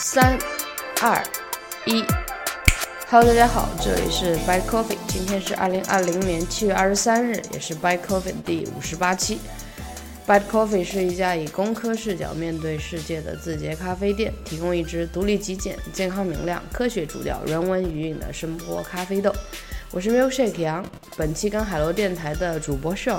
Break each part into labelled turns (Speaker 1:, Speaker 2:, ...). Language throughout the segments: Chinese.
Speaker 1: 三、二、一，Hello，大家好，这里是 By Coffee，今天是二零二零年七月二十三日，也是 By Coffee 第五十八期。By Coffee 是一家以工科视角面对世界的字节咖啡店，提供一支独立极简、健康明亮、科学主调、人文余韵的声波咖啡豆。我是 Milkshake 杨，本期跟海螺电台的主播 Sean，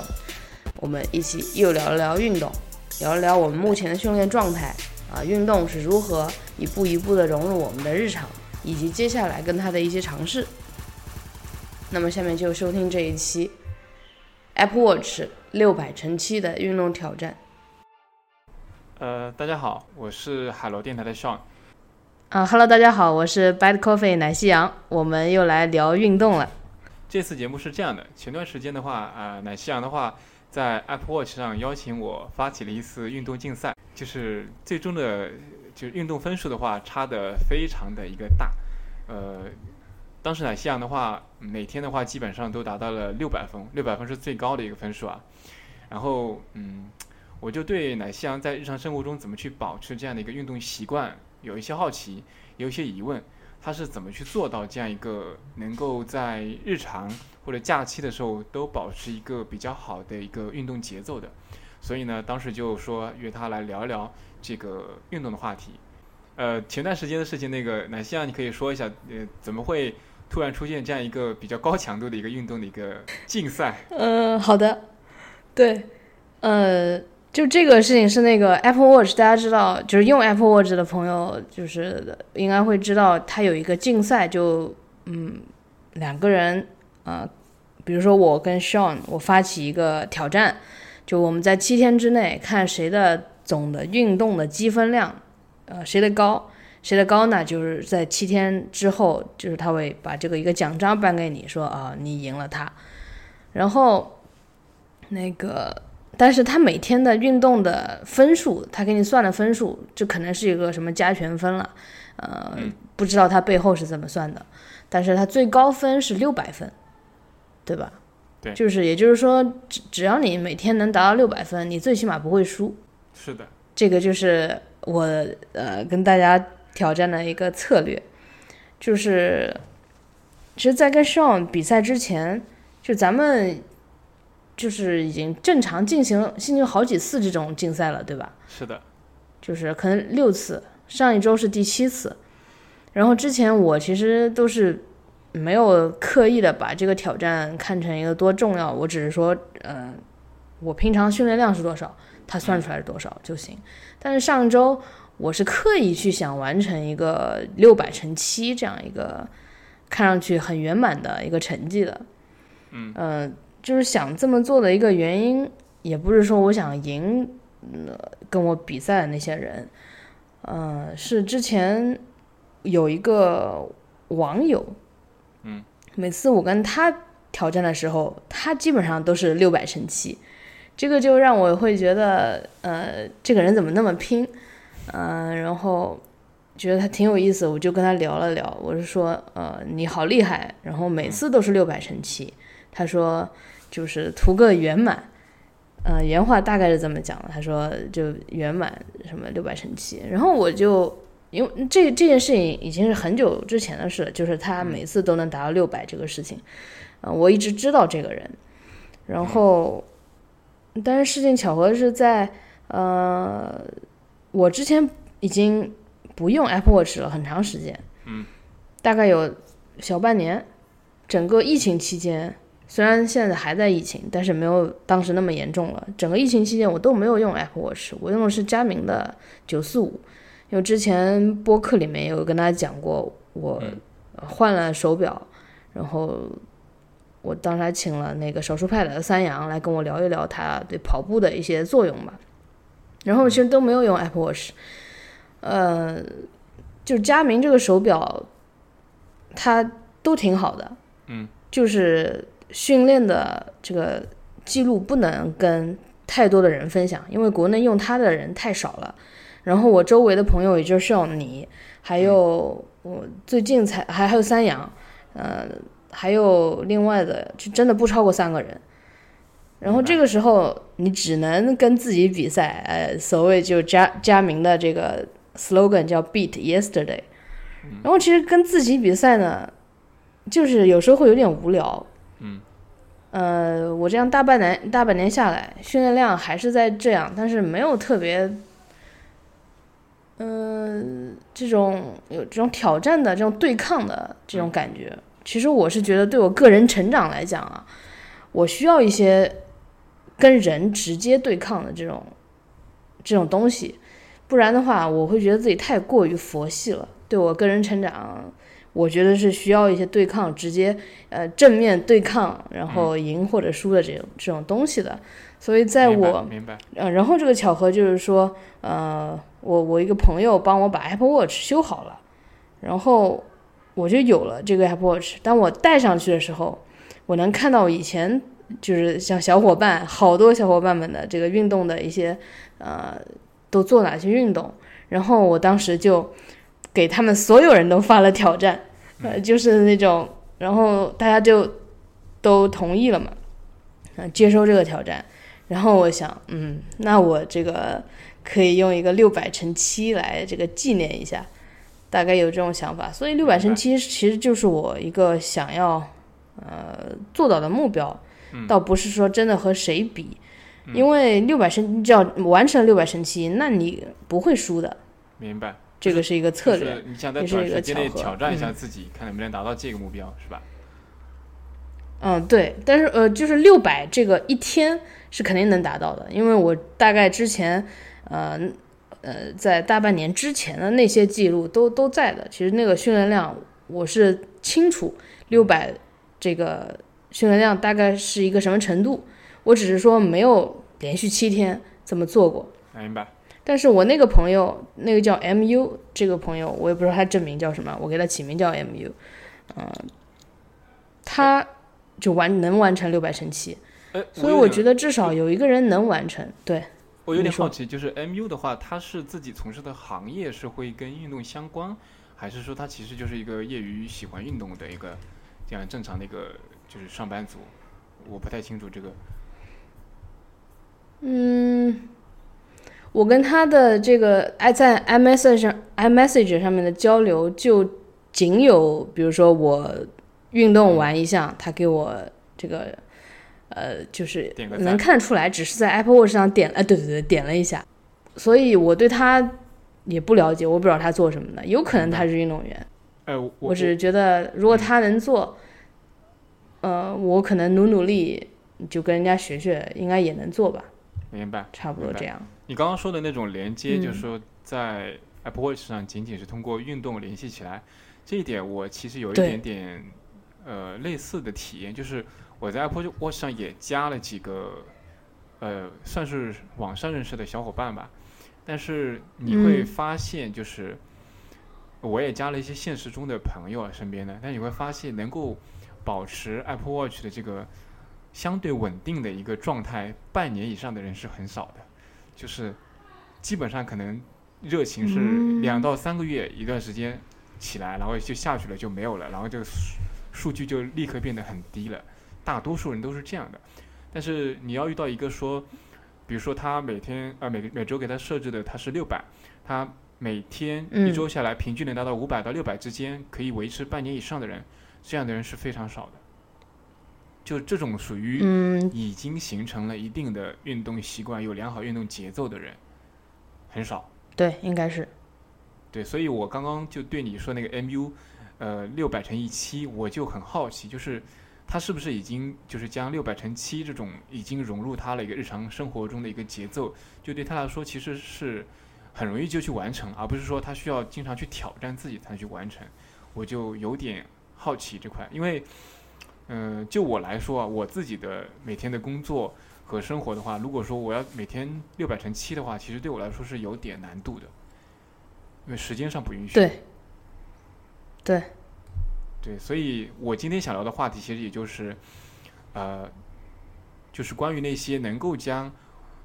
Speaker 1: 我们一起又聊了聊运动，聊了聊我们目前的训练状态。啊，运动是如何一步一步的融入我们的日常，以及接下来跟他的一些尝试。那么下面就收听这一期 Apple Watch 六百乘七的运动挑战。
Speaker 2: 呃，大家好，我是海螺电台的 Sean。
Speaker 1: 啊，Hello，大家好，我是 Bad Coffee 奶昔羊，我们又来聊运动了。
Speaker 2: 这次节目是这样的，前段时间的话，啊，奶昔羊的话在 Apple Watch 上邀请我发起了一次运动竞赛。就是最终的，就是运动分数的话，差的非常的一个大。呃，当时奶昔羊的话，每天的话基本上都达到了六百分，六百分是最高的一个分数啊。然后，嗯，我就对奶昔羊在日常生活中怎么去保持这样的一个运动习惯有一些好奇，有一些疑问。他是怎么去做到这样一个能够在日常或者假期的时候都保持一个比较好的一个运动节奏的？所以呢，当时就说约他来聊一聊这个运动的话题。呃，前段时间的事情，那个奶昔啊，你可以说一下，呃，怎么会突然出现这样一个比较高强度的一个运动的一个竞赛？
Speaker 1: 嗯，好的，对，呃，就这个事情是那个 Apple Watch，大家知道，就是用 Apple Watch 的朋友，就是应该会知道，它有一个竞赛，就嗯，两个人，呃，比如说我跟 Sean，我发起一个挑战。就我们在七天之内看谁的总的运动的积分量，呃，谁的高，谁的高呢？就是在七天之后，就是他会把这个一个奖章颁给你，说啊，你赢了他。然后那个，但是他每天的运动的分数，他给你算的分数，这可能是一个什么加权分了，呃，不知道他背后是怎么算的。但是他最高分是六百分，对吧？
Speaker 2: 对，
Speaker 1: 就是，也就是说，只只要你每天能达到六百分，你最起码不会输。
Speaker 2: 是的，
Speaker 1: 这个就是我呃跟大家挑战的一个策略，就是，其实，在跟 Sean 比赛之前，就咱们就是已经正常进行进行好几次这种竞赛了，对吧？
Speaker 2: 是的，
Speaker 1: 就是可能六次，上一周是第七次，然后之前我其实都是。没有刻意的把这个挑战看成一个多重要，我只是说，呃，我平常训练量是多少，它算出来是多少就行。但是上周我是刻意去想完成一个六百乘七这样一个看上去很圆满的一个成绩的，
Speaker 2: 嗯，
Speaker 1: 就是想这么做的一个原因，也不是说我想赢，跟我比赛的那些人，嗯，是之前有一个网友。
Speaker 2: 嗯，
Speaker 1: 每次我跟他挑战的时候，他基本上都是六百乘七，这个就让我会觉得，呃，这个人怎么那么拼，嗯，然后觉得他挺有意思，我就跟他聊了聊，我是说，呃，你好厉害，然后每次都是六百乘七，他说就是图个圆满，呃，原话大概是这么讲的，他说就圆满什么六百乘七，然后我就。因为这这件事情已经是很久之前的事了，就是他每次都能达到六百这个事情，呃，我一直知道这个人，然后，但是事情巧合是在，呃，我之前已经不用 Apple Watch 了很长时间，
Speaker 2: 嗯，
Speaker 1: 大概有小半年，整个疫情期间，虽然现在还在疫情，但是没有当时那么严重了。整个疫情期间我都没有用 Apple Watch，我用的是佳明的九四五。因为之前播客里面有跟大家讲过，我换了手表，然后我当时还请了那个少数派的三阳来跟我聊一聊他对跑步的一些作用吧。然后其实都没有用 Apple Watch，呃，就佳明这个手表，它都挺好的，
Speaker 2: 嗯，
Speaker 1: 就是训练的这个记录不能跟太多的人分享，因为国内用它的人太少了。然后我周围的朋友，也就是像你，还有我最近才还还有三阳，呃，还有另外的，就真的不超过三个人。然后这个时候，你只能跟自己比赛，呃，所谓就加加名的这个 slogan 叫 Beat Yesterday。然后其实跟自己比赛呢，就是有时候会有点无聊。
Speaker 2: 嗯。
Speaker 1: 呃，我这样大半年大半年下来，训练量还是在这样，但是没有特别，嗯，这种有这种挑战的这种对抗的这种感觉。其实我是觉得，对我个人成长来讲啊，我需要一些跟人直接对抗的这种这种东西，不然的话，我会觉得自己太过于佛系了。对我个人成长。我觉得是需要一些对抗，直接呃正面对抗，然后赢或者输的这种这种东西的。所以在我
Speaker 2: 明白，
Speaker 1: 嗯，然后这个巧合就是说，呃，我我一个朋友帮我把 Apple Watch 修好了，然后我就有了这个 Apple Watch。当我戴上去的时候，我能看到以前就是像小伙伴好多小伙伴们的这个运动的一些呃都做哪些运动，然后我当时就。给他们所有人都发了挑战，呃，就是那种，然后大家就都同意了嘛，嗯，接收这个挑战。然后我想，嗯，那我这个可以用一个六百乘七来这个纪念一下，大概有这种想法。所以六百乘七其实就是我一个想要呃做到的目标，倒不是说真的和谁比，因为六百乘只要完成六百乘七，那你不会输的。
Speaker 2: 明白。
Speaker 1: 这个是一个策略，
Speaker 2: 你想在短时间内挑战一下自己，看能不能达到这个目标，是吧？
Speaker 1: 嗯，对。但是呃，就是六百这个一天是肯定能达到的，因为我大概之前呃呃在大半年之前的那些记录都都在的。其实那个训练量我是清楚，六百这个训练量大概是一个什么程度，我只是说没有连续七天这么做过。
Speaker 2: 明白。
Speaker 1: 但是我那个朋友，那个叫 MU 这个朋友，我也不知道他真名叫什么，我给他起名叫 MU，嗯，他就完能完成六百乘七，所以我觉得至少有一个人能完成。对，
Speaker 2: 我有点好奇，就是 MU 的话，他是自己从事的行业是会跟运动相关，还是说他其实就是一个业余喜欢运动的一个这样正常的一个就是上班族？我不太清楚这个。
Speaker 1: 嗯。我跟他的这个爱在 iMessage 上 iMessage 上面的交流，就仅有比如说我运动完一项，他给我这个呃，就是能看出来，只是在 Apple Watch 上点了，对对对，点了一下。所以我对他也不了解，我不知道他做什么的，有可能他是运动员。
Speaker 2: 哎，
Speaker 1: 我只是觉得，如果他能做，呃，我可能努努力，就跟人家学学，应该也能做吧。
Speaker 2: 明白，
Speaker 1: 差不多这样。
Speaker 2: 你刚刚说的那种连接，就是说在 Apple Watch 上仅仅是通过运动联系起来，这一点我其实有一点点呃类似的体验，就是我在 Apple Watch 上也加了几个呃算是网上认识的小伙伴吧，但是你会发现，就是我也加了一些现实中的朋友啊身边的，但你会发现能够保持 Apple Watch 的这个相对稳定的一个状态半年以上的人是很少的。就是基本上可能热情是两到三个月一段时间起来，然后就下去了就没有了，然后这个数据就立刻变得很低了。大多数人都是这样的，但是你要遇到一个说，比如说他每天啊每每周给他设置的他是六百，他每天一周下来平均能达到五百到六百之间，可以维持半年以上的人，这样的人是非常少的。就这种属于已经形成了一定的运动习惯、有良好运动节奏的人，很少。
Speaker 1: 对，应该是。
Speaker 2: 对，所以我刚刚就对你说那个 MU，呃，六百乘以七，我就很好奇，就是他是不是已经就是将六百乘七这种已经融入他的一个日常生活中的一个节奏，就对他来说其实是很容易就去完成，而不是说他需要经常去挑战自己才能去完成。我就有点好奇这块，因为。嗯，就我来说啊，我自己的每天的工作和生活的话，如果说我要每天六百乘七的话，其实对我来说是有点难度的，因为时间上不允许。
Speaker 1: 对，对，
Speaker 2: 对，所以我今天想聊的话题，其实也就是，呃，就是关于那些能够将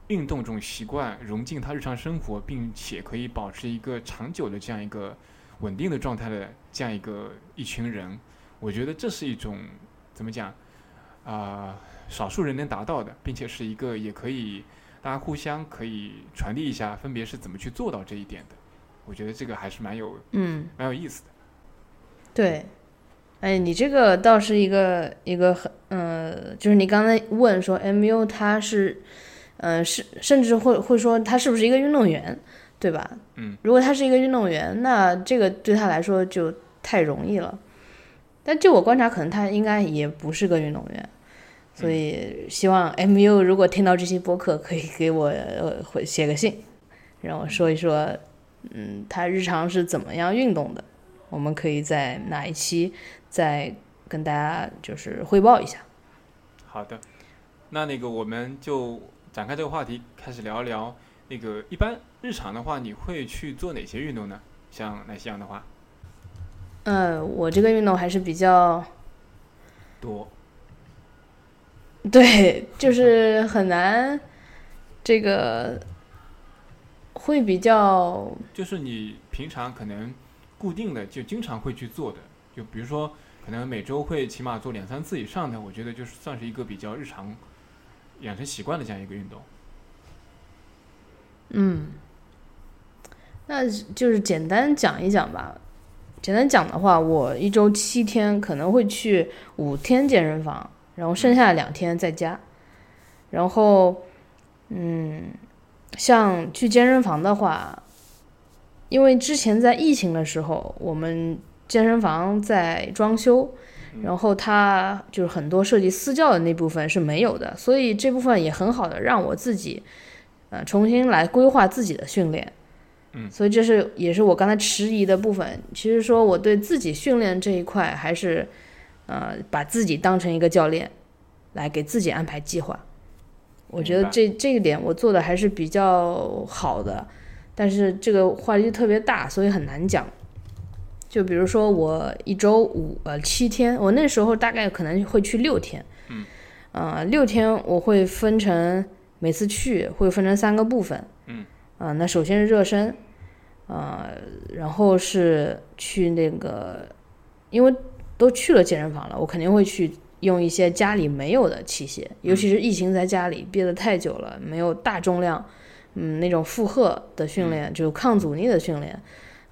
Speaker 2: 运动这种习惯融进他日常生活，并且可以保持一个长久的这样一个稳定的状态的这样一个一群人，我觉得这是一种。怎么讲？啊，少数人能达到的，并且是一个也可以大家互相可以传递一下，分别是怎么去做到这一点的。我觉得这个还是蛮有
Speaker 1: 嗯，
Speaker 2: 蛮有意思的。
Speaker 1: 对，哎，你这个倒是一个一个很呃，就是你刚才问说 MU 他是，呃，是甚至会会说他是不是一个运动员，对吧？
Speaker 2: 嗯，
Speaker 1: 如果他是一个运动员，那这个对他来说就太容易了。但就我观察，可能他应该也不是个运动员，所以希望 MU 如果听到这期播客，可以给我写个信，让我说一说，嗯，他日常是怎么样运动的。我们可以在哪一期再跟大家就是汇报一下。
Speaker 2: 好的，那那个我们就展开这个话题，开始聊一聊那个一般日常的话，你会去做哪些运动呢？像那些样的话，
Speaker 1: 呃，我这个运动还是比较
Speaker 2: 多，
Speaker 1: 对，就是很难，这个会比较
Speaker 2: 就是你平常可能固定的就经常会去做的，就比如说可能每周会起码做两三次以上的，我觉得就是算是一个比较日常养成习惯的这样一个运动。
Speaker 1: 嗯，那就是简单讲一讲吧。简单讲的话，我一周七天可能会去五天健身房，然后剩下两天在家。然后，嗯，像去健身房的话，因为之前在疫情的时候，我们健身房在装修，然后它就是很多涉及私教的那部分是没有的，所以这部分也很好的让我自己，呃，重新来规划自己的训练。
Speaker 2: 嗯
Speaker 1: 所以这是也是我刚才迟疑的部分。其实说我对自己训练这一块，还是呃把自己当成一个教练，来给自己安排计划。我觉得这这一点我做的还是比较好的，但是这个话题特别大，所以很难讲。就比如说我一周五呃七天，我那时候大概可能会去六天，
Speaker 2: 嗯，
Speaker 1: 呃六天我会分成每次去会分成三个部分，
Speaker 2: 嗯，
Speaker 1: 啊、那首先是热身，呃，然后是去那个，因为都去了健身房了，我肯定会去用一些家里没有的器械，尤其是疫情在家里憋得太久了，没有大重量，嗯，那种负荷的训练，就抗阻力的训练，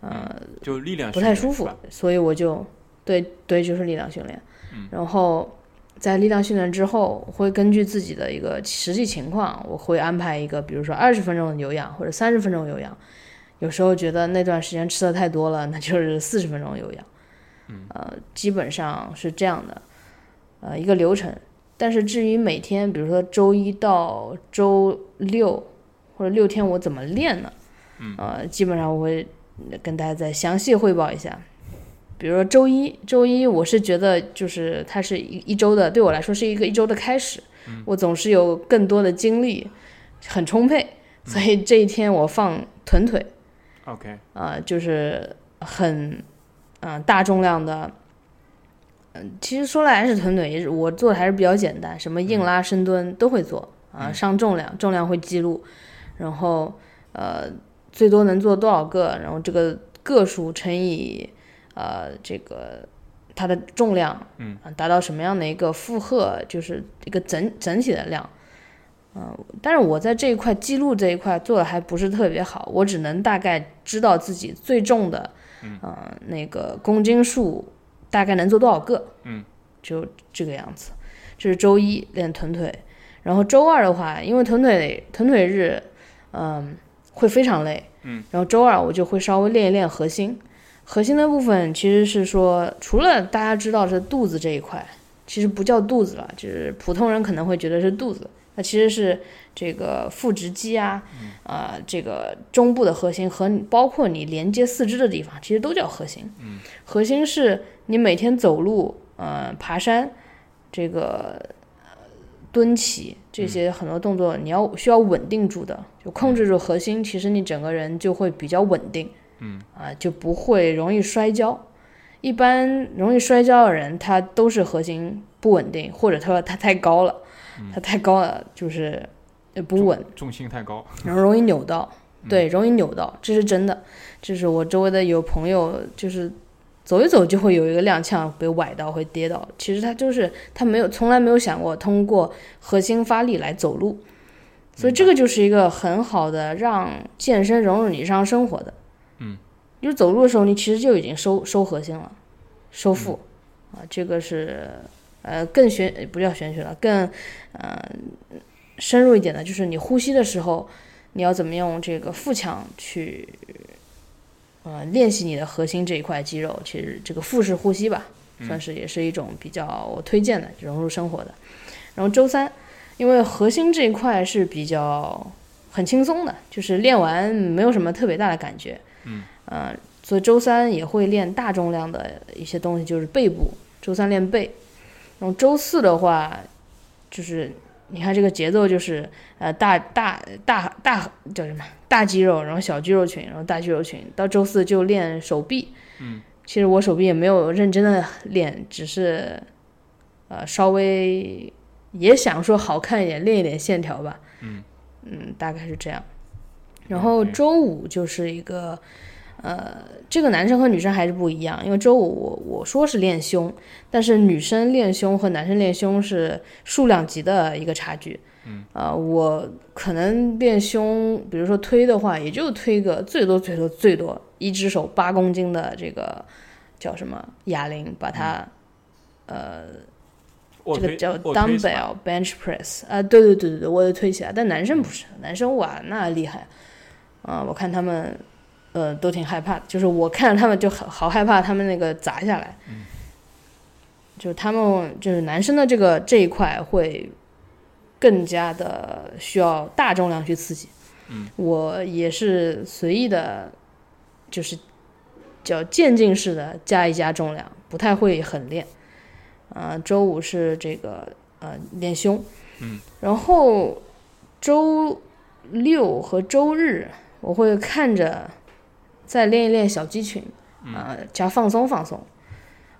Speaker 1: 呃，
Speaker 2: 就力量
Speaker 1: 不太舒服所以我就对对，就是力量训练。
Speaker 2: 嗯
Speaker 1: 然后在力量训练之后，会根据自己的一个实际情况，我会安排一个，比如说二十分钟的有氧或者三十分钟有氧。有时候觉得那段时间吃的太多了，那就是四十分钟有氧。
Speaker 2: 嗯，
Speaker 1: 呃，基本上是这样的，呃，一个流程。但是至于每天，比如说周一到周六或者六天我怎么练呢？
Speaker 2: 嗯，
Speaker 1: 呃，基本上我会跟大家再详细汇报一下。比如说周一，周一我是觉得就是它是一一周的，对我来说是一个一周的开始。
Speaker 2: 嗯
Speaker 1: 我总是有更多的精力，很充沛，所以这一天我放臀腿
Speaker 2: ，OK，
Speaker 1: 啊、就是很，嗯、大重量的。嗯，其实说来还是臀腿，我做的还是比较简单，什么硬拉、深蹲都会做啊，
Speaker 2: 嗯
Speaker 1: 上重量，重量会记录，然后呃最多能做多少个，然后这个个数乘以呃这个它的重量，
Speaker 2: 嗯
Speaker 1: 啊，达到什么样的一个负荷，就是一个整整体的量。嗯、但是我在这一块记录这一块做的还不是特别好，我只能大概知道自己最重的，
Speaker 2: 嗯
Speaker 1: 呃那个公斤数大概能做多少个，
Speaker 2: 嗯，
Speaker 1: 就这个样子。这是周一练臀腿，然后周二的话，因为臀腿臀腿日，嗯，会非常累，
Speaker 2: 嗯，
Speaker 1: 然后周二我就会稍微练一练核心。核心的部分其实是说，除了大家知道是肚子这一块，其实不叫肚子了，就是普通人可能会觉得是肚子，那其实是这个腹直肌啊，啊、这个中部的核心和包括你连接四肢的地方，其实都叫核心。
Speaker 2: 嗯，
Speaker 1: 核心是你每天走路，呃，爬山，这个呃蹲起这些很多动作，你要需要稳定住的，就控制住核心，其实你整个人就会比较稳定。
Speaker 2: 嗯，
Speaker 1: 啊，就不会容易摔跤。一般容易摔跤的人，他都是核心不稳定，或者他说他太高了，他太高了就是呃不稳，
Speaker 2: 重心太高，
Speaker 1: 然后容易扭到，对，容易扭到，这是真的。就是我周围的有朋友，就是走一走就会有一个踉跄，被崴到，会跌倒。其实他就是他没有从来没有想过通过核心发力来走路，所以这个就是一个很好的让健身融入你日常生活的。
Speaker 2: 嗯，
Speaker 1: 就是走路的时候，你其实就已经收收核心了，收腹、啊，这个是呃更玄不叫玄学了，更呃深入一点的，就是你呼吸的时候，你要怎么用这个腹腔去呃练习你的核心这一块肌肉。其实这个腹式呼吸吧，算是也是一种比较我推荐的融入生活的。然后周三，因为核心这一块是比较很轻松的，就是练完没有什么特别大的感觉。
Speaker 2: 嗯。
Speaker 1: 呃，所以周三也会练大重量的一些东西，就是背部。周三练背。然后周四的话，就是你看这个节奏，就是呃大大大大叫什么大肌肉，然后小肌肉群，然后大肌肉群。到周四就练手臂。
Speaker 2: 嗯。
Speaker 1: 其实我手臂也没有认真的练，只是呃稍微。也想说好看一点，练一点线条吧。
Speaker 2: 嗯
Speaker 1: 嗯，大概是这样。然后周五就是一个，呃，这个男生和女生还是不一样，因为周五我我说是练胸，但是女生练胸和男生练胸是数量级的一个差距。
Speaker 2: 嗯
Speaker 1: 啊，我可能练胸，比如说推的话，也就推个最多最多最多一只手八公斤的这个叫什么哑铃，把它呃。这个叫 dumbbell bench press 啊，对对对对对，我也推起来。但男生不是，男生哇那厉害，啊，我看他们呃都挺害怕的，就是我看着他们就好好害怕，他们那个砸下来，就是他们就是男生的这个这一块会更加的需要大重量去刺激。
Speaker 2: 嗯，
Speaker 1: 我也是随意的，就是叫渐进式的加一加重量，不太会狠练。啊，周五是这个呃练胸，
Speaker 2: 嗯，
Speaker 1: 然后周六和周日我会看着再练一练小肌群，啊，加放松放松，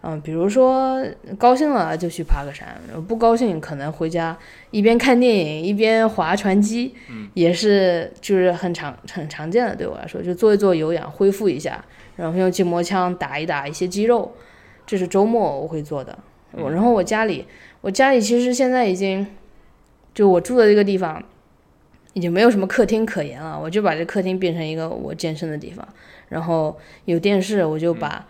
Speaker 1: 嗯，比如说高兴了就去爬个山，不高兴可能回家一边看电影一边划船机，
Speaker 2: 嗯，
Speaker 1: 也是就是很常很常见的对我来说，就做一做有氧恢复一下，然后用筋膜枪打一打一些肌肉，这是周末我会做的。我然后我家里，我家里其实现在已经，就我住的这个地方，已经没有什么客厅可言了。我就把这客厅变成一个我健身的地方，然后有电视，我就把，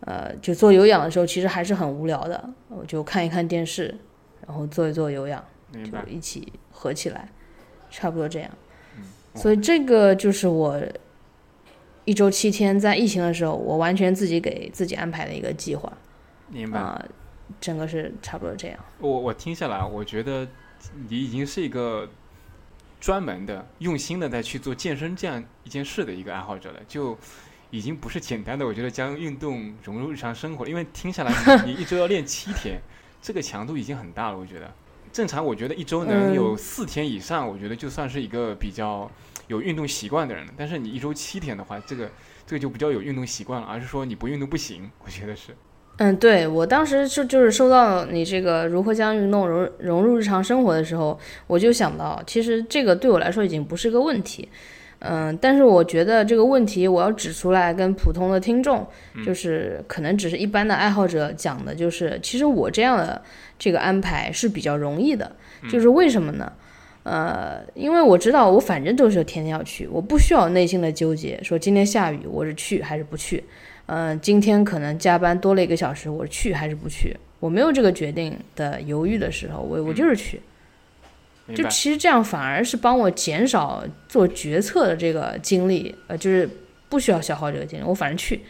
Speaker 1: 呃，就做有氧的时候其实还是很无聊的，我就看一看电视，然后做一做有氧，就一起合起来，差不多这样。所以这个就是我一周七天在疫情的时候，我完全自己给自己安排的一个计划。
Speaker 2: 明白啊。
Speaker 1: 整个是差不多这样。
Speaker 2: 我我听下来，我觉得你已经是一个专门的、用心的在去做健身这样一件事的一个爱好者了，就已经不是简单的。我觉得将运动融入日常生活，因为听下来你一周要练七天，这个强度已经很大了。我觉得正常，我觉得一周能有四天以上，我觉得就算是一个比较有运动习惯的人了。但是你一周七天的话，这个这个就比较有运动习惯了，而是说你不运动不行，我觉得是。
Speaker 1: 嗯，对我当时就就是收到你这个如何将运动融融入日常生活的时候，我就想到，其实这个对我来说已经不是个问题，嗯，但是我觉得这个问题我要指出来跟普通的听众，就是可能只是一般的爱好者讲的，就是其实我这样的这个安排是比较容易的，就是为什么呢？呃，因为我知道我反正都是天天要去，我不需要内心的纠结，说今天下雨我是去还是不去。嗯，今天可能加班多了一个小时，我去还是不去？我没有这个决定的犹豫的时候，我我就是去。就其实这样反而是帮我减少做决策的这个精力，呃，就是不需要消耗这个精力，我反正去。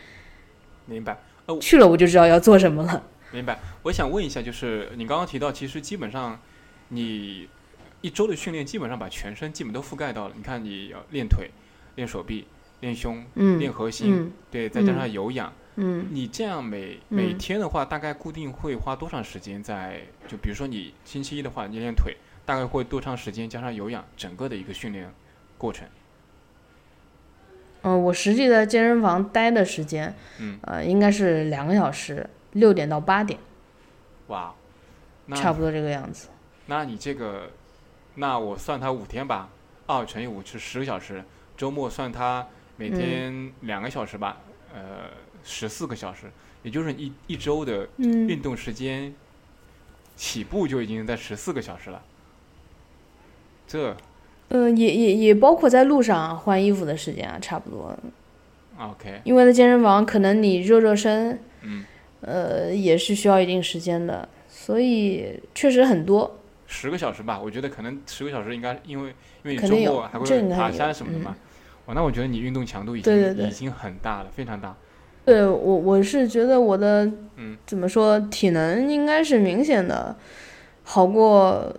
Speaker 2: 明白。
Speaker 1: 呃去了我就知道要做什么了。
Speaker 2: 明白。我想问一下，就是你刚刚提到，其实基本上你一周的训练基本上把全身基本都覆盖到了。你看，你要练腿，练手臂。练胸，练核心，对，再加上有氧，
Speaker 1: 嗯，
Speaker 2: 你这样每每天的话，大概固定会花多长时间在？就比如说你星期一的话，你练腿，大概会多长时间？加上有氧，整个的一个训练过程。
Speaker 1: 嗯，我实际在健身房待的时间，
Speaker 2: 嗯，
Speaker 1: 呃，应该是两个小时，六点到八点。
Speaker 2: 哇，那
Speaker 1: 差不多这个样子。
Speaker 2: 那你这个，那我算它五天吧，二乘以五是十个小时，周末算它。每天两个小时吧，呃，十四个小时，也就是一一周的运动时间，起步就已经在十四个小时了。这，
Speaker 1: 嗯，也也也包括在路上换衣服的时间啊，差不多。
Speaker 2: OK，
Speaker 1: 因为在健身房可能你热热身，
Speaker 2: 嗯，
Speaker 1: 呃，也是需要一定时间的，所以确实很多。
Speaker 2: 十个小时吧，我觉得可能十个小时应该，因为因为你周末还会爬山什么的嘛。哦，那我觉得你运动强度已经
Speaker 1: 对对对
Speaker 2: 已经很大了，非常大。
Speaker 1: 对我，我是觉得我的，
Speaker 2: 嗯，
Speaker 1: 怎么说，体能应该是明显的好过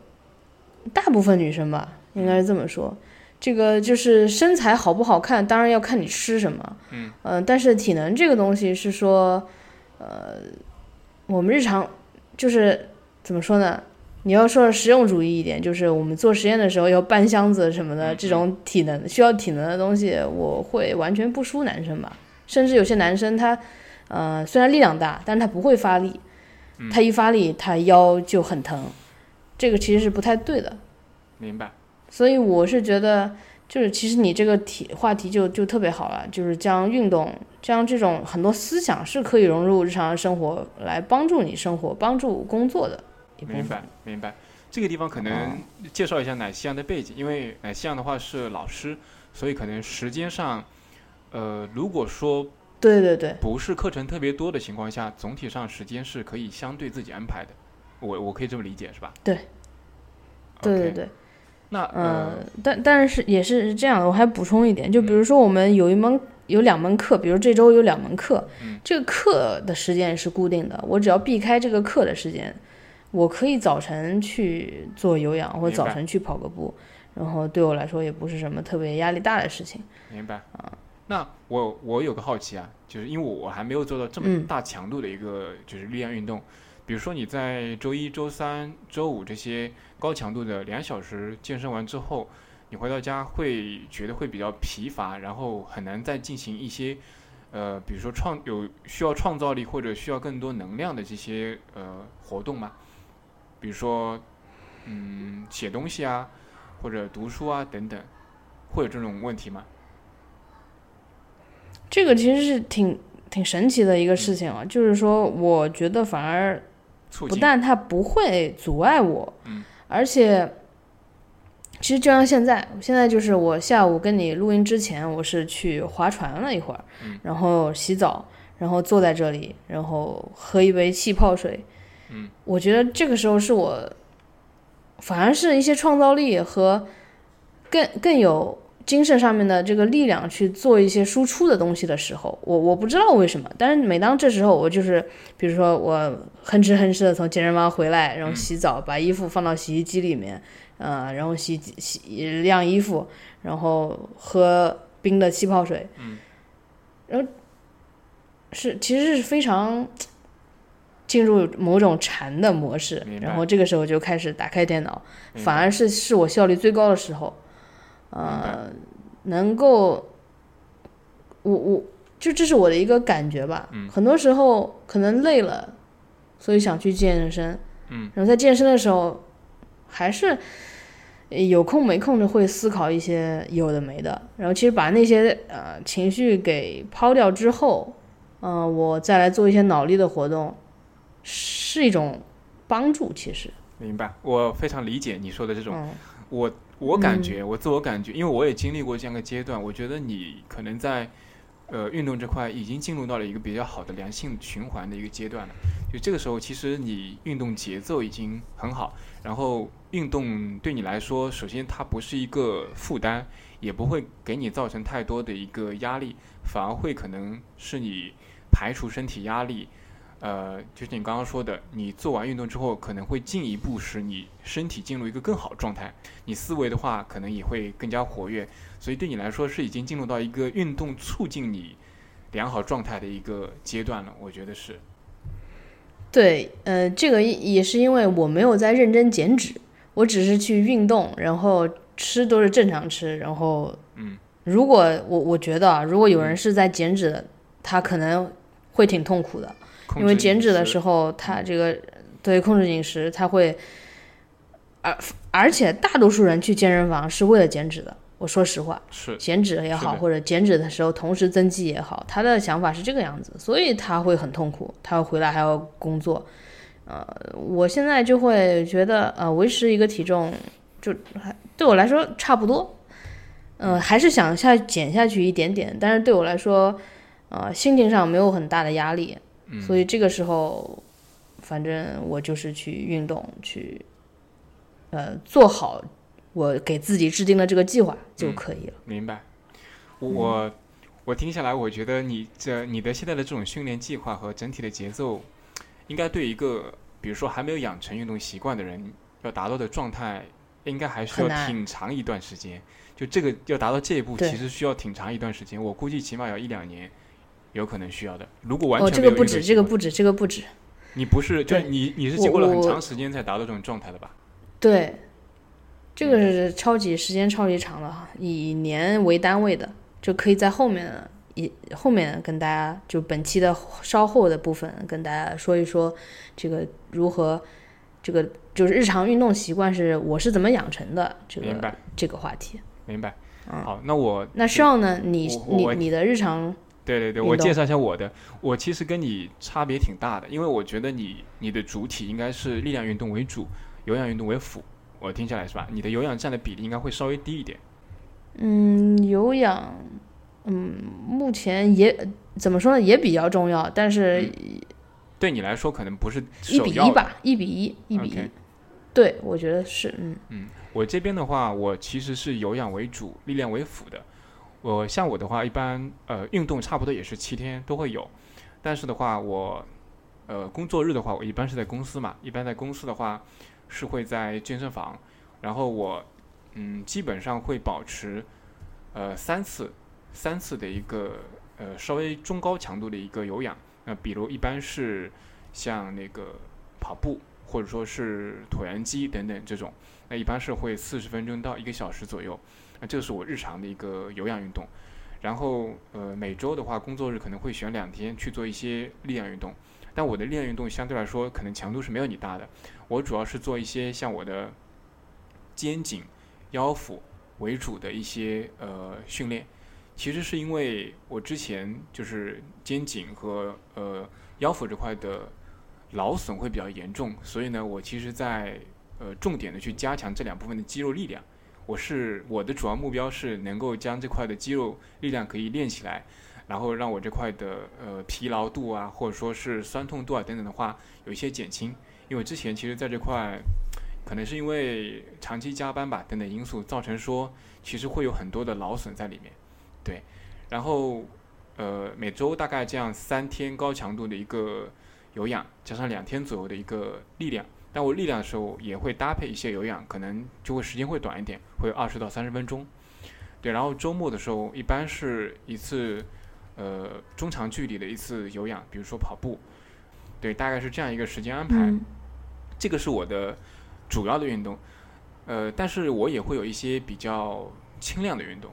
Speaker 1: 大部分女生吧，应该是这么说。这个就是身材好不好看，当然要看你吃什么，
Speaker 2: 嗯，
Speaker 1: 呃，但是体能这个东西是说，呃，我们日常就是怎么说呢？你要说实用主义一点，就是我们做实验的时候要搬箱子什么的，
Speaker 2: 嗯
Speaker 1: 这种体能需要体能的东西，我会完全不输男生吧。甚至有些男生他，呃，虽然力量大，但是他不会发力，
Speaker 2: 嗯
Speaker 1: 他一发力他腰就很疼，这个其实是不太对的。
Speaker 2: 明白。
Speaker 1: 所以我是觉得，就是其实你这个题话题就就特别好了，就是将运动，将这种很多思想是可以融入日常生活，来帮助你生活、帮助工作的一部分。
Speaker 2: 明白，明白。这个地方可
Speaker 1: 哦
Speaker 2: 能介绍一下奶昔阳的背景，因为奶昔阳的话是老师，所以可能时间上，呃，如果说
Speaker 1: 对对对，
Speaker 2: 不是课程特别多的情况下，总体上时间是可以相对自己安排的。我我可以这么理解是吧？
Speaker 1: 对。对对对，
Speaker 2: 那
Speaker 1: 呃
Speaker 2: 呃，，
Speaker 1: 但但是也是这样的，我还补充一点，就比如说我们有一门有两门课，比如这周有两门课，
Speaker 2: 嗯
Speaker 1: 这个课的时间是固定的，我只要避开这个课的时间，我可以早晨去做有氧或者早晨去跑个步，然后对我来说也不是什么特别压力大的事情。
Speaker 2: 明白啊。那我我有个好奇啊，就是因为我还没有做到这么
Speaker 1: 嗯
Speaker 2: 大强度的一个就是力量运动，比如说你在周一周三周五这些高强度的两小时健身完之后，你回到家会觉得会比较疲乏，然后很难再进行一些呃，比如说创有需要创造力或者需要更多能量的这些呃活动吗？比如说嗯写东西啊，或者读书啊等等，会有这种问题吗？
Speaker 1: 这个其实是挺挺神奇的一个事情啊，就是说，我觉得反而不但它不会阻碍我，
Speaker 2: 嗯
Speaker 1: 而且其实就像现在，现在就是我下午跟你录音之前，我是去划船了一会儿，
Speaker 2: 嗯
Speaker 1: 然后洗澡，然后坐在这里，然后喝一杯气泡水，
Speaker 2: 嗯，
Speaker 1: 我觉得这个时候是我反而是一些创造力和更更有。精神上面的这个力量去做一些输出的东西的时候，我我不知道为什么，但是每当这时候，我就是比如说我哼哧哼哧的从健身房回来，然后洗澡，把衣服放到洗衣机里面，呃，然后洗洗晾衣服，然后喝冰的气泡水，
Speaker 2: 嗯，
Speaker 1: 然后是其实是非常进入某种禅的模式然后这个时候就开始打开电脑，反而是是我效率最高的时候，呃，能够，我我就这是我的一个感觉吧。
Speaker 2: 嗯。
Speaker 1: 很多时候可能累了，所以想去健身，
Speaker 2: 嗯，
Speaker 1: 然后在健身的时候，还是有空没空的会思考一些有的没的，然后其实把那些呃情绪给抛掉之后，嗯、我再来做一些脑力的活动，是一种帮助。其实，
Speaker 2: 明白，我非常理解你说的这种。
Speaker 1: 嗯
Speaker 2: 我我感觉，我自我感觉，因为我也经历过这样的阶段，我觉得你可能在呃运动这块已经进入到了一个比较好的良性循环的一个阶段了。就这个时候，其实你运动节奏已经很好，然后运动对你来说，首先它不是一个负担，也不会给你造成太多的一个压力，反而会可能是你排除身体压力。呃，就是你刚刚说的，你做完运动之后，可能会进一步使你身体进入一个更好的状态。你思维的话，可能也会更加活跃，所以对你来说是已经进入到一个运动促进你良好状态的一个阶段了。我觉得是，
Speaker 1: 对，呃，这个也也是因为我没有在认真减脂，我只是去运动，然后吃都是正常吃，然后，
Speaker 2: 嗯，
Speaker 1: 如果我我觉得啊，如果有人是在减脂的，他可能会挺痛苦的，因为减脂的时
Speaker 2: 候，
Speaker 1: 候，他这个对控制饮食，他会，而而且大多数人去健身房是为了减脂的。我说实话，
Speaker 2: 是
Speaker 1: 减脂也好，或者减脂的时候同时增肌也好，他的想法是这个样子，所以他会很痛苦，他回来还要工作。呃，我现在就会觉得，呃，维持一个体重就还对我来说差不多，呃，还是想下减下去一点点，但是对我来说，呃，心情上没有很大的压力，
Speaker 2: 嗯
Speaker 1: 所以这个时候，反正我就是去运动，去呃做好我给自己制定的这个计划就可以了。
Speaker 2: 明白。我我听下来，我觉得你这你的现在的这种训练计划和整体的节奏，应该对一个比如说还没有养成运动习惯的人，要达到的状态，应该还需要挺长一段时间。就这个要达到这一步，其实需要挺长一段时间。我估计起码要一两年，有可能需要的。如果完
Speaker 1: 哦，
Speaker 2: 全没有
Speaker 1: 这个不止，这个不止，这个不止。
Speaker 2: 你不是就
Speaker 1: 对
Speaker 2: 你你是经过了很长时间才达到这种状态的吧？
Speaker 1: 对，这
Speaker 2: 嗯
Speaker 1: 个是超级时间超级长的哈，以年为单位的，就可以在后面一后面跟大家就本期的稍后的部分跟大家说一说这个如何这个就是日常运动习惯是我是怎么养成的这个
Speaker 2: 明
Speaker 1: 这个话题。
Speaker 2: 明白。
Speaker 1: 嗯
Speaker 2: 好，那我
Speaker 1: 那需要呢，你你你的日常
Speaker 2: 对对对，我介绍一下我的。我其实跟你差别挺大的，因为我觉得你你的主体应该是力量运动为主，有氧运动为辅。我听下来是吧？你的有氧占的比例应该会稍微低一点。
Speaker 1: 嗯有氧，嗯目前也怎么说呢，也比较重要，但是
Speaker 2: 对你来说可能不是
Speaker 1: 一。比一吧，一比一，一比一。对，我觉得是，嗯
Speaker 2: 嗯，我这边的话，我其实是有氧为主，力量为辅的。我像我的话，一般呃运动差不多也是七天都会有，但是的话，我呃工作日的话，我一般是在公司嘛，一般在公司的话是会在健身房，然后我嗯基本上会保持呃三次三次的一个呃稍微中高强度的一个有氧，那比如一般是像那个跑步或者说是椭圆机等等这种。那一般是会四十分钟到一个小时左右，那这是我日常的一个有氧运动。然后呃每周的话，工作日可能会选两天去做一些力量运动，但我的力量运动相对来说可能强度是没有你大的。我主要是做一些像我的肩颈、腰腹为主的一些呃训练。其实是因为我之前就是肩颈和呃腰腹这块的劳损会比较严重，所以呢，我其实在呃，重点的去加强这两部分的肌肉力量。我是我的主要目标是能够将这块的肌肉力量可以练起来，然后让我这块的呃疲劳度啊，或者说是酸痛度啊等等的话有一些减轻。因为之前其实在这块，可能是因为长期加班吧等等因素，造成说其实会有很多的劳损在里面。对，然后呃每周大概这样三天高强度的一个有氧，加上两天左右的一个力量。但我力量的时候也会搭配一些有氧，可能就会时间会短一点，会二十到三十分钟。对，然后周末的时候一般是一次，呃中长距离的一次有氧，比如说跑步。对，大概是这样一个时间安排。
Speaker 1: 嗯
Speaker 2: 这个是我的主要的运动，呃，但是我也会有一些比较轻量的运动。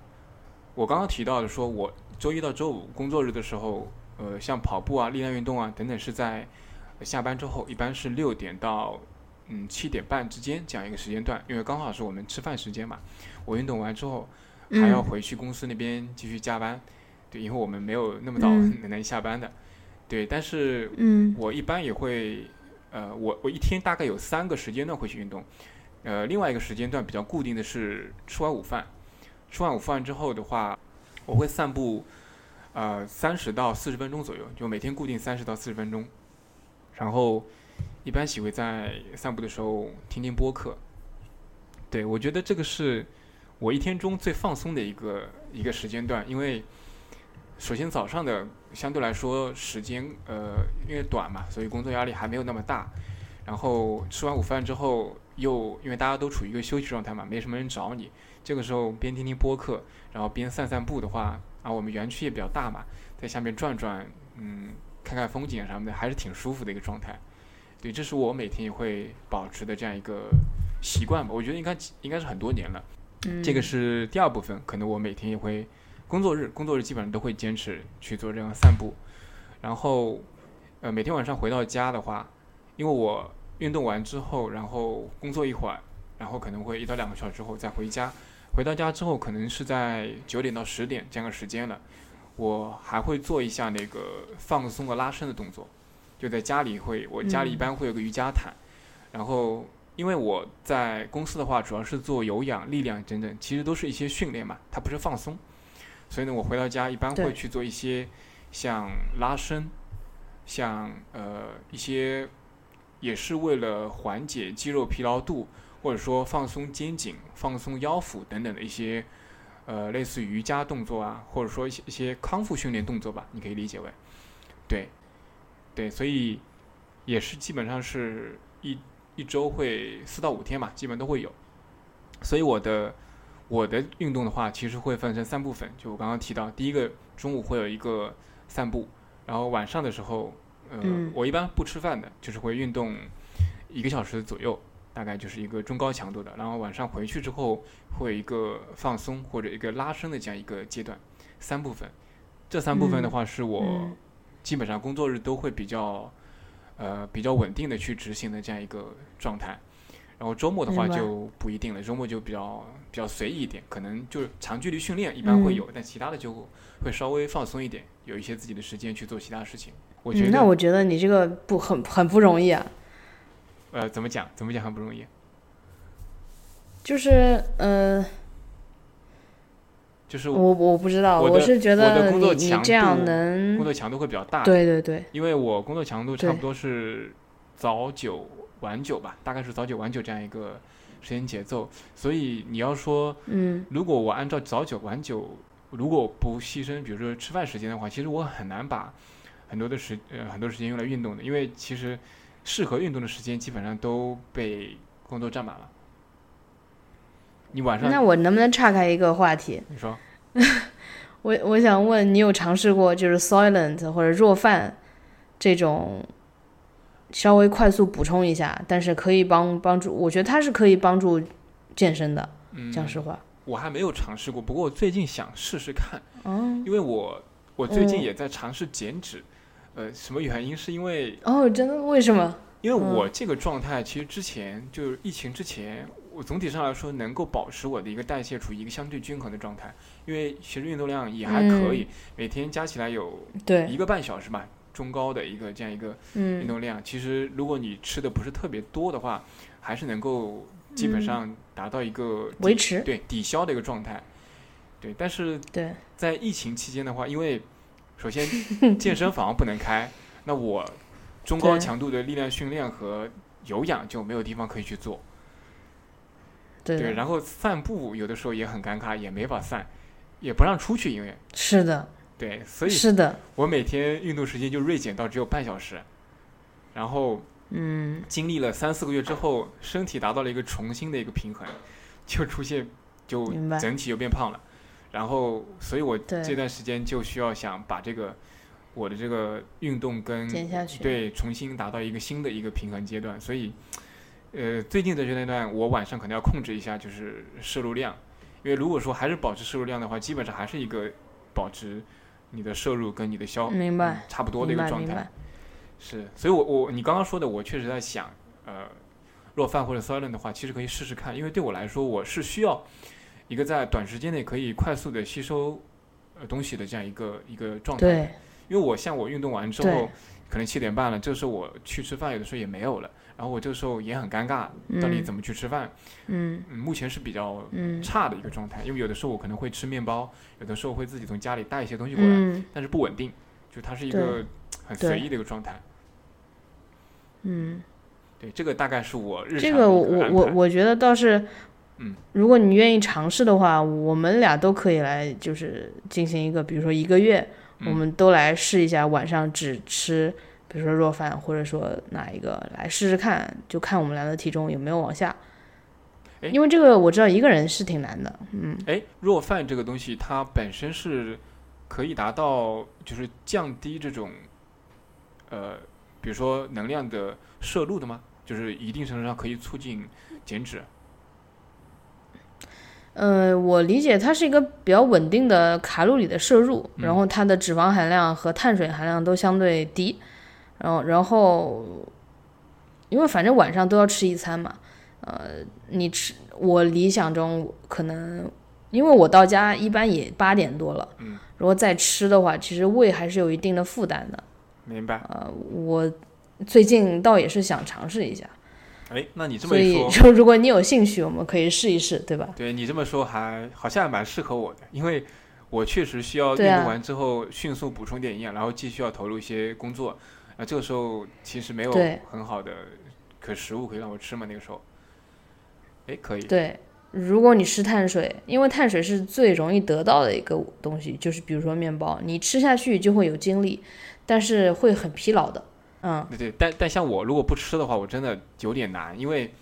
Speaker 2: 我刚刚提到的说，我周一到周五工作日的时候，呃，像跑步啊、力量运动啊等等，是在下班之后，一般是六点到嗯七点半之间这样一个时间段，因为刚好是我们吃饭时间嘛。我运动完之后还要
Speaker 1: 嗯
Speaker 2: 回去公司那边继续加班，对，因为我们没有那么早
Speaker 1: 嗯
Speaker 2: 能下班的，对，但是
Speaker 1: 嗯
Speaker 2: 我一般也会，呃，我我一天大概有三个时间段会去运动，呃，另外一个时间段比较固定的是吃完午饭，吃完午饭之后的话，我会散步，呃，三十到四十分钟左右，就每天固定三十到四十分钟，然后一般喜欢在散步的时候听听播客，对我觉得这个是我一天中最放松的一个一个时间段，因为首先早上的相对来说时间呃因为短嘛，所以工作压力还没有那么大。然后吃完午饭之后，又因为大家都处于一个休息状态嘛，没什么人找你，这个时候边听听播客，然后边散散步的话，啊，我们园区也比较大嘛，在下面转转，嗯，看看风景什么的，还是挺舒服的一个状态。对，这是我每天也会保持的这样一个习惯吧。我觉得应该应该是很多年了。
Speaker 1: 嗯，
Speaker 2: 这个是第二部分，可能我每天也会工作日，工作日基本上都会坚持去做这样散步。然后，呃，每天晚上回到家的话，因为我运动完之后，然后工作一会儿，然后可能会一到两个小时之后再回家。回到家之后，可能是在九点到十点这样个时间了，我还会做一下那个放松和拉伸的动作。就在家里会，我家里一
Speaker 1: 嗯。
Speaker 2: 般会有个瑜伽毯，然后因为我在公司的话，主要是做有氧、力量等等，其实都是一些训练嘛，它不是放松。所以呢，我回到家一般会去做一些像拉伸，像呃一些也是为了缓解肌肉疲劳度，或者说放松肩颈、放松腰腹等等的一些呃类似瑜伽动作啊，或者说一些一些康复训练动作吧，你可以理解为，对，对，所以也是基本上是一一周会四到五天嘛，基本都会有，所以我的。我的运动的话，其实会分成三部分。就我刚刚提到，第一个中午会有一个散步，然后晚上的时候，呃，我一般不吃饭的，就是会运动一个小时左右，大概就是一个中高强度的。然后晚上回去之后，会有一个放松或者一个拉伸的这样一个阶段。三部分，这三部分的话是我基本上工作日都会比较呃比较稳定的去执行的这样一个状态。然后周末的话就不一定了，周末就比较比较随意一点，可能就是长距离训练一般会有，但其他的就会稍微放松一点，有一些自己的时间去做其他事情。我觉得
Speaker 1: 那我觉得你这个不很很不容易啊。
Speaker 2: 呃，怎么讲？怎么讲很不容易？
Speaker 1: 就是呃，
Speaker 2: 就是
Speaker 1: 我我不知道，
Speaker 2: 我
Speaker 1: 是觉得
Speaker 2: 你
Speaker 1: 你这样能
Speaker 2: 工作强度会比较大。
Speaker 1: 对对对，
Speaker 2: 因为我工作强度差不多是早九。晚九吧，大概是早九晚九这样一个时间节奏，所以你要说，
Speaker 1: 嗯，
Speaker 2: 如果我按照早九晚九，如果不牺牲，比如说吃饭时间的话，其实我很难把很多的时呃很多时间用来运动的，因为其实适合运动的时间基本上都被工作占满了。你晚上
Speaker 1: 那我能不能岔开一个话题？
Speaker 2: 你说，
Speaker 1: 我我想问你有尝试过就是 silent 或者弱饭这种？稍微快速补充一下，但是可以帮帮助，我觉得它是可以帮助健身的。嗯讲实话，
Speaker 2: 我还没有尝试过，不过我最近想试试看。
Speaker 1: 嗯，
Speaker 2: 因为我我最近也在尝试减脂。呃，什么原因？是因为
Speaker 1: 哦，真的？为什么？
Speaker 2: 因为我这个状态，其实之前就是疫情之前，我总体上来说能够保持我的一个代谢处于一个相对均衡的状态。因为其实运动量也还可以，每天加起来有
Speaker 1: 对
Speaker 2: 一个半小时吧。中高的一个这样一个运动量，其实如果你吃的不是特别多的话，还是能够基本上达到一个
Speaker 1: 维持
Speaker 2: 对抵消的一个状态。对，但是
Speaker 1: 对
Speaker 2: 在疫情期间的话，因为首先 健身房不能开，那我中高强度的力量训练和有氧就没有地方可以去做。
Speaker 1: 对，
Speaker 2: 然后散步有的时候也很尴尬，也没法散，也不让出去，因为
Speaker 1: 是的。
Speaker 2: 对，所以
Speaker 1: 是的，
Speaker 2: 我每天运动时间就锐减到只有半小时，然后，
Speaker 1: 嗯，
Speaker 2: 经历了三四个月之后，身体达到了一个重新的一个平衡，就出现，就整体就变胖了，然后，所以我这段时间就需要想把这个我的这个运动跟对重新达到一个新的一个平衡阶段，所以，呃，最近的这段我晚上可能要控制一下就是摄入量，因为如果说还是保持摄入量的话，基本上还是一个保持。你的摄入跟你的消
Speaker 1: 明白
Speaker 2: 差不多的一个状态，是，所以我我你刚刚说的，我确实在想，呃，若饭或者 silent 的话，其实可以试试看，因为对我来说，我是需要一个在短时间内可以快速的吸收呃东西的这样一个一个状态。
Speaker 1: 对，
Speaker 2: 因为我像我运动完之后，可能七点半了，这时候我去吃饭，有的时候也没有了。然后我这个时候也很尴尬，到底怎么去吃饭？
Speaker 1: 嗯，
Speaker 2: 目前是比较差的一个状态，因为有的时候我可能会吃面包，有的时候会自己从家里带一些东西过来，但是不稳定，就它是一个很随意的一个状态。
Speaker 1: 嗯，
Speaker 2: 对，这个大概是我日
Speaker 1: 常这个我我我觉得倒是，
Speaker 2: 嗯，
Speaker 1: 如果你愿意尝试的话，我们俩都可以来，就是进行一个，比如说一个月，我们都来试一下晚上只吃。比如说若饭，或者说哪一个来试试看，就看我们俩的体重有没有往下。因为这个我知道一个人是挺难的，嗯。
Speaker 2: 哎，弱饭这个东西它本身是可以达到就是降低这种呃，比如说能量的摄入的吗？就是一定程度上可以促进减脂。
Speaker 1: 呃，我理解它是一个比较稳定的卡路里的摄入，然后它的脂肪含量和碳水含量都相对低。然后，然后，因为反正晚上都要吃一餐嘛，呃，你吃，我理想中可能，因为我到家一般也八点多了，
Speaker 2: 嗯，
Speaker 1: 如果再吃的话，其实胃还是有一定的负担的。
Speaker 2: 明白。
Speaker 1: 呃，我最近倒也是想尝试一下。
Speaker 2: 哎，那你这么一
Speaker 1: 说，所以说如果你有兴趣，我们可以试一试，对吧？
Speaker 2: 对你这么说还好像还蛮适合我的，因为我确实需要运动完之后迅速补充点营养，然后继续要投入一些工作，啊，这个时候其实没有很好的可食物可以让我吃嘛，那个时候，哎，可以，
Speaker 1: 对，如果你吃碳水，因为碳水是最容易得到的一个东西，就是比如说面包，你吃下去就会有精力，但是会很疲劳的。嗯，
Speaker 2: 对对，但但像我如果不吃的话，我真的有点难，因为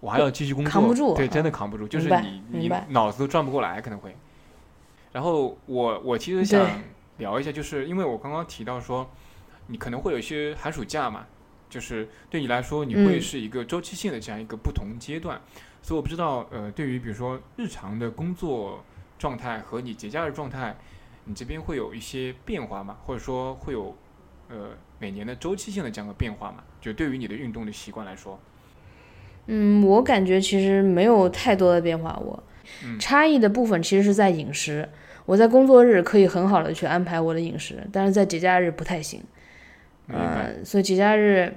Speaker 2: 我还要继续工作，
Speaker 1: 扛不住
Speaker 2: 对，真的
Speaker 1: 嗯
Speaker 2: 扛不住，就是你你脑子都转不过来，可能会。然后我我其实想聊一下，就是因为我刚刚提到说，你可能会有一些寒暑假嘛，就是对你来说，你会
Speaker 1: 嗯
Speaker 2: 是一个周期性的这样一个不同阶段，所以我不知道，呃，对于比如说日常的工作状态和你节假日状态，你这边会有一些变化吗？或者说会有呃每年的周期性的这样的变化吗？就对于你的运动的习惯来说，
Speaker 1: 嗯，我感觉其实没有太多的变化，我
Speaker 2: 嗯
Speaker 1: 差异的部分其实是在饮食。我在工作日可以很好的去安排我的饮食，但是在节假日不太行。
Speaker 2: 明白？
Speaker 1: 呃，所以节假日，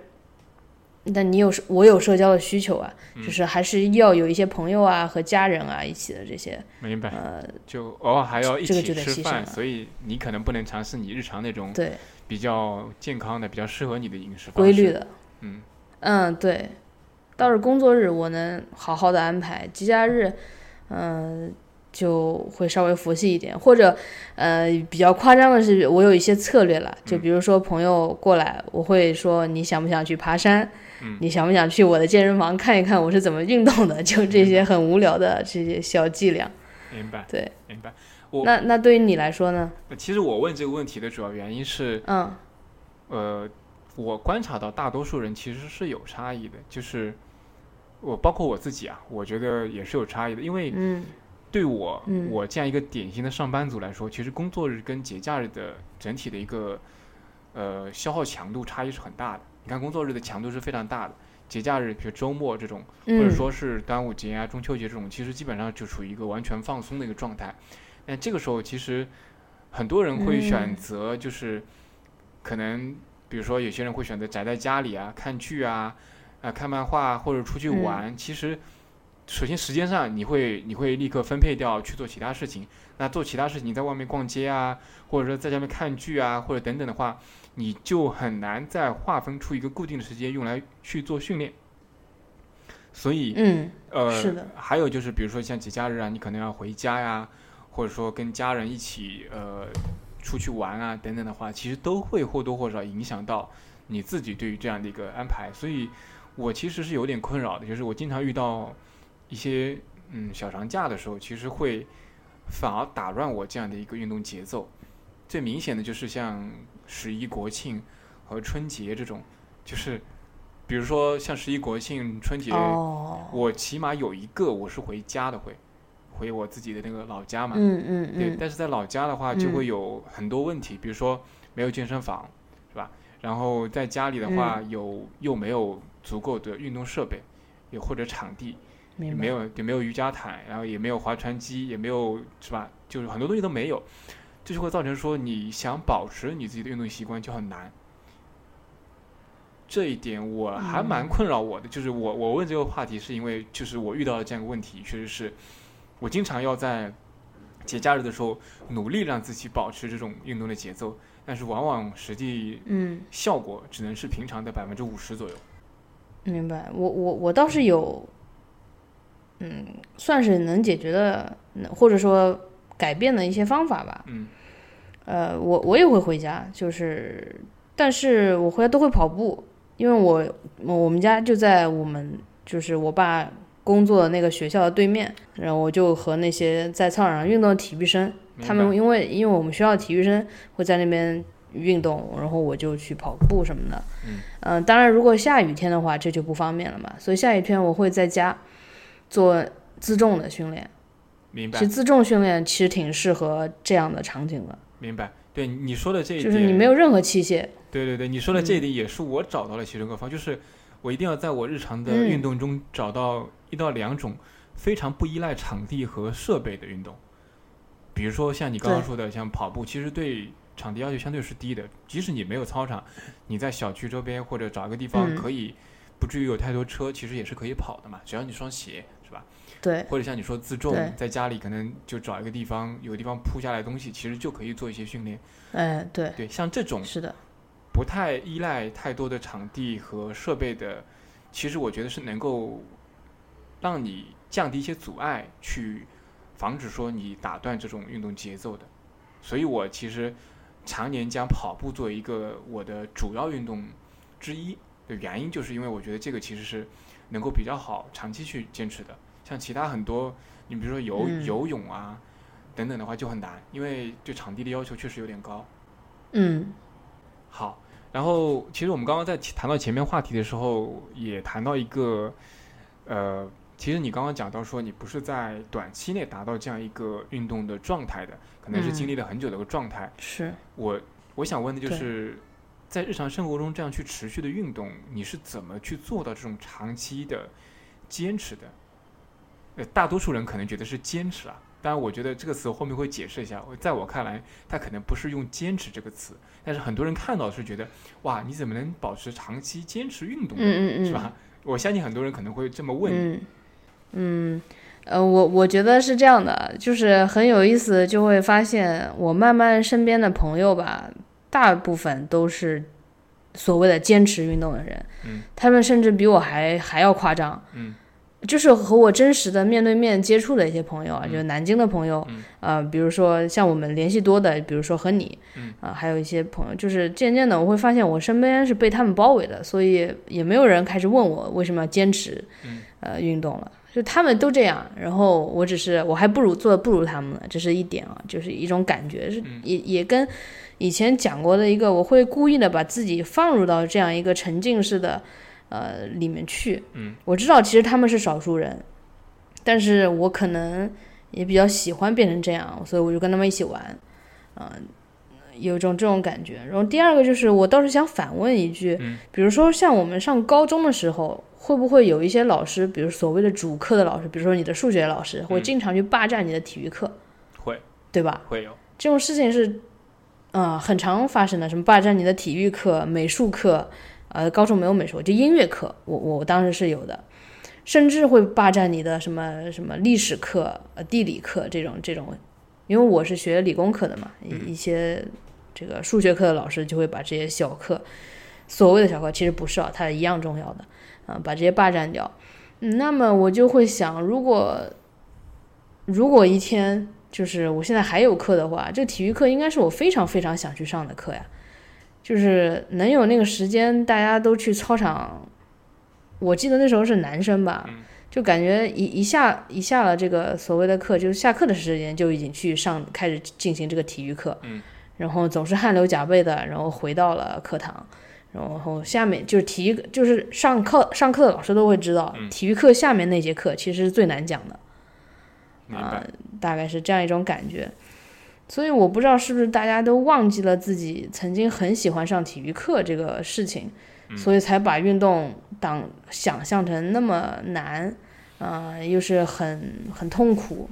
Speaker 1: 但你有社我有社交的需求啊，
Speaker 2: 嗯
Speaker 1: 就是还是要有一些朋友啊和家人啊一起的这些。
Speaker 2: 明白。
Speaker 1: 呃，
Speaker 2: 就偶尔还要一
Speaker 1: 这个
Speaker 2: 起吃饭，所以你可能不能尝试你日常那种
Speaker 1: 对，
Speaker 2: 比较健康的、比较适合你的饮食。
Speaker 1: 规律的。
Speaker 2: 嗯，
Speaker 1: 嗯，对。倒是工作日我能好好的安排，节假日，嗯、就会稍微佛系一点，或者，呃，比较夸张的是，我有一些策略了，就
Speaker 2: 嗯
Speaker 1: 比如说朋友过来，我会说你想不想去爬山？
Speaker 2: 嗯
Speaker 1: 你想不想去我的健身房看一看我是怎么运动的？就这些很无聊的这些小伎俩。
Speaker 2: 明白。
Speaker 1: 对，
Speaker 2: 明白。我
Speaker 1: 那那对于你来说呢？
Speaker 2: 呃其实我问这个问题的主要原因是，
Speaker 1: 嗯
Speaker 2: 呃，我观察到大多数人其实是有差异的，就是我包括我自己啊，我觉得也是有差异的，因为
Speaker 1: 嗯
Speaker 2: 对我、
Speaker 1: 嗯
Speaker 2: 我这样一个典型的上班族来说，其实工作日跟节假日的整体的一个呃消耗强度差异是很大的。你看工作日的强度是非常大的，节假日比如周末这种，或者
Speaker 1: 嗯
Speaker 2: 说是端午节啊、中秋节这种，其实基本上就处于一个完全放松的一个状态。但这个时候，其实很多人会选
Speaker 1: 嗯
Speaker 2: 择就是可能，比如说有些人会选择宅在家里啊、看剧啊、啊、看漫画或者出去
Speaker 1: 嗯
Speaker 2: 玩。其实，首先时间上你会你会立刻分配掉去做其他事情。那做其他事情，你在外面逛街啊，或者说在家里面看剧啊，或者等等的话，你就很难再划分出一个固定的时间用来去做训练。所以，
Speaker 1: 嗯
Speaker 2: 呃，
Speaker 1: 是的
Speaker 2: 还有就是，比如说像节假日啊，你可能要回家呀，或者说跟家人一起呃出去玩啊等等的话，其实都会或多或少影响到你自己对于这样的一个安排。所以我其实是有点困扰的，就是我经常遇到一些嗯小长假的时候，其实会反而打乱我这样的一个运动节奏。最明显的就是像十一国庆和春节这种，就是比如说像十一国庆、春节。
Speaker 1: 哦，
Speaker 2: 我起码有一个我是回家的，会回我自己的那个老家嘛。
Speaker 1: 嗯嗯
Speaker 2: 对，
Speaker 1: 嗯
Speaker 2: 但是在老家的话，就
Speaker 1: 嗯
Speaker 2: 会有很多问题，比如说没有健身房，是吧？然后在家里的话，
Speaker 1: 嗯
Speaker 2: 有又没有足够的运动设备，也或者场地，也没有也没有瑜伽毯，然后也没有划船机，也没有是吧？就是很多东西都没有，这就会造成说你想保持你自己的运动习惯就很难。这一点我还蛮
Speaker 1: 嗯
Speaker 2: 困扰我的，就是我我问这个话题是因为就是我遇到了这样一个问题，确实是我经常要在节假日的时候努力让自己保持这种运动的节奏，但是往往实际
Speaker 1: 嗯。
Speaker 2: 效果只能是平常的百分之五十左右。
Speaker 1: 明白，我我我倒是有，嗯，算是能解决的，嗯或者说改变的一些方法吧。
Speaker 2: 嗯
Speaker 1: 呃，我我也会回家，就是，但是我回来都会跑步，因为我我我们家就在我们就是我爸工作的那个学校的对面，然后我就和那些在操场上运动的体育生，他们因为因为我们学校体育生会在那边运动，然后我就去跑步什么的。
Speaker 2: 嗯
Speaker 1: 呃当然如果下雨天的话，这就不方便了嘛。所以下雨天我会在家做自重的训练。
Speaker 2: 明白
Speaker 1: 其实自重训练其实挺适合这样的场景的，
Speaker 2: 明白。对你说的这一点，
Speaker 1: 就是你没有任何器械。
Speaker 2: 对对对，你说的这一
Speaker 1: 嗯
Speaker 2: 点也是我找到了其中一个方，就是我一定要在我日常的
Speaker 1: 嗯
Speaker 2: 运动中找到一到两种非常不依赖场地和设备的运动。比如说像你刚刚说的，像跑步，其实对场地要求相对是低的，即使你没有操场，你在小区周边或者找一个地方
Speaker 1: 嗯
Speaker 2: 可以不至于有太多车，其实也是可以跑的嘛，只要你双鞋？
Speaker 1: 对，
Speaker 2: 或者像你说自重，在家里可能就找一个地方，有个地方铺下来东西，其实就可以做一些训练。
Speaker 1: 哎，对，
Speaker 2: 对，像这种
Speaker 1: 是的，
Speaker 2: 不太依赖太多的场地和设备的，其实我觉得是能够让你降低一些阻碍，去防止说你打断这种运动节奏的。所以我其实常年将跑步作为一个我的主要运动之一的原因，就是因为我觉得这个其实是能够比较好长期去坚持的。像其他很多，你比如说游、
Speaker 1: 嗯
Speaker 2: 游泳啊等等的话就很难，因为对场地的要求确实有点高。
Speaker 1: 嗯
Speaker 2: 好，然后其实我们刚刚在谈到前面话题的时候，也谈到一个，呃，其实你刚刚讲到说你不是在短期内达到这样一个运动的状态的，可能是经
Speaker 1: 嗯
Speaker 2: 历了很久的一个状态。
Speaker 1: 是，
Speaker 2: 我我想问的就是，在日常生活中这样去持续的运动，你是怎么去做到这种长期的坚持的？呃，大多数人可能觉得是坚持啊，当然我觉得这个词后面会解释一下。在我看来，它可能不是用“坚持”这个词，但是很多人看到是觉得，哇，你怎么能保持长期坚持运动呢？
Speaker 1: 嗯嗯嗯，
Speaker 2: 是吧？我相信很多人可能会这么问你。
Speaker 1: 嗯嗯，呃，我我觉得是这样的，就是很有意思，就会发现我慢慢身边的朋友吧，大部分都是所谓的坚持运动的人，
Speaker 2: 嗯
Speaker 1: 他们甚至比我还还要夸张。
Speaker 2: 嗯
Speaker 1: 就是和我真实的面对面接触的一些朋友啊，
Speaker 2: 嗯
Speaker 1: 就是南京的朋友，
Speaker 2: 嗯。
Speaker 1: 呃，比如说像我们联系多的，比如说和你，
Speaker 2: 嗯。
Speaker 1: 啊、还有一些朋友，就是渐渐的我会发现我身边是被他们包围的，所以也没有人开始问我为什么要坚持，
Speaker 2: 嗯。
Speaker 1: 呃，运动了，就他们都这样，然后我只是我还不如做的不如他们呢，这是一点啊，就是一种感觉，是
Speaker 2: 嗯。
Speaker 1: 也也跟以前讲过的一个，我会故意的把自己放入到这样一个沉浸式的呃里面去，
Speaker 2: 嗯
Speaker 1: 我知道其实他们是少数人，但是我可能也比较喜欢变成这样，所以我就跟他们一起玩，嗯、有一种这种感觉。然后第二个就是，我倒是想反问一句，
Speaker 2: 嗯
Speaker 1: 比如说像我们上高中的时候，会不会有一些老师，比如所谓的主课的老师，比如说你的数学老师，会
Speaker 2: 嗯
Speaker 1: 经常去霸占你的体育课，
Speaker 2: 会
Speaker 1: 对吧？
Speaker 2: 会有，
Speaker 1: 这种事情是，呃，很常发生的。什么霸占你的体育课、美术课，呃，高中没有美术，就音乐课，我我当时是有的，甚至会霸占你的什么什么历史课、呃地理课这种这种，因为我是学理工科的嘛，一些这个数学课的老师就会把这些小课，所谓的小课其实不是啊，它一样重要的，啊、把这些霸占掉。嗯，那么我就会想，如果如果一天就是我现在还有课的话，这体育课应该是我非常非常想去上的课呀。就是能有那个时间，大家都去操场。我记得那时候是男生吧，就感觉一一下一下了这个所谓的课，就是下课的时间就已经去上开始进行这个体育课，
Speaker 2: 嗯
Speaker 1: 然后总是汗流浃背的，然后回到了课堂，然后下面就是体育，就是上课上课的老师都会知道，
Speaker 2: 嗯
Speaker 1: 体育课下面那节课其实是最难讲的。啊，大概是这样一种感觉。所以我不知道是不是大家都忘记了自己曾经很喜欢上体育课这个事情，
Speaker 2: 嗯
Speaker 1: 所以才把运动当想象成那么难，啊、又是很很痛苦。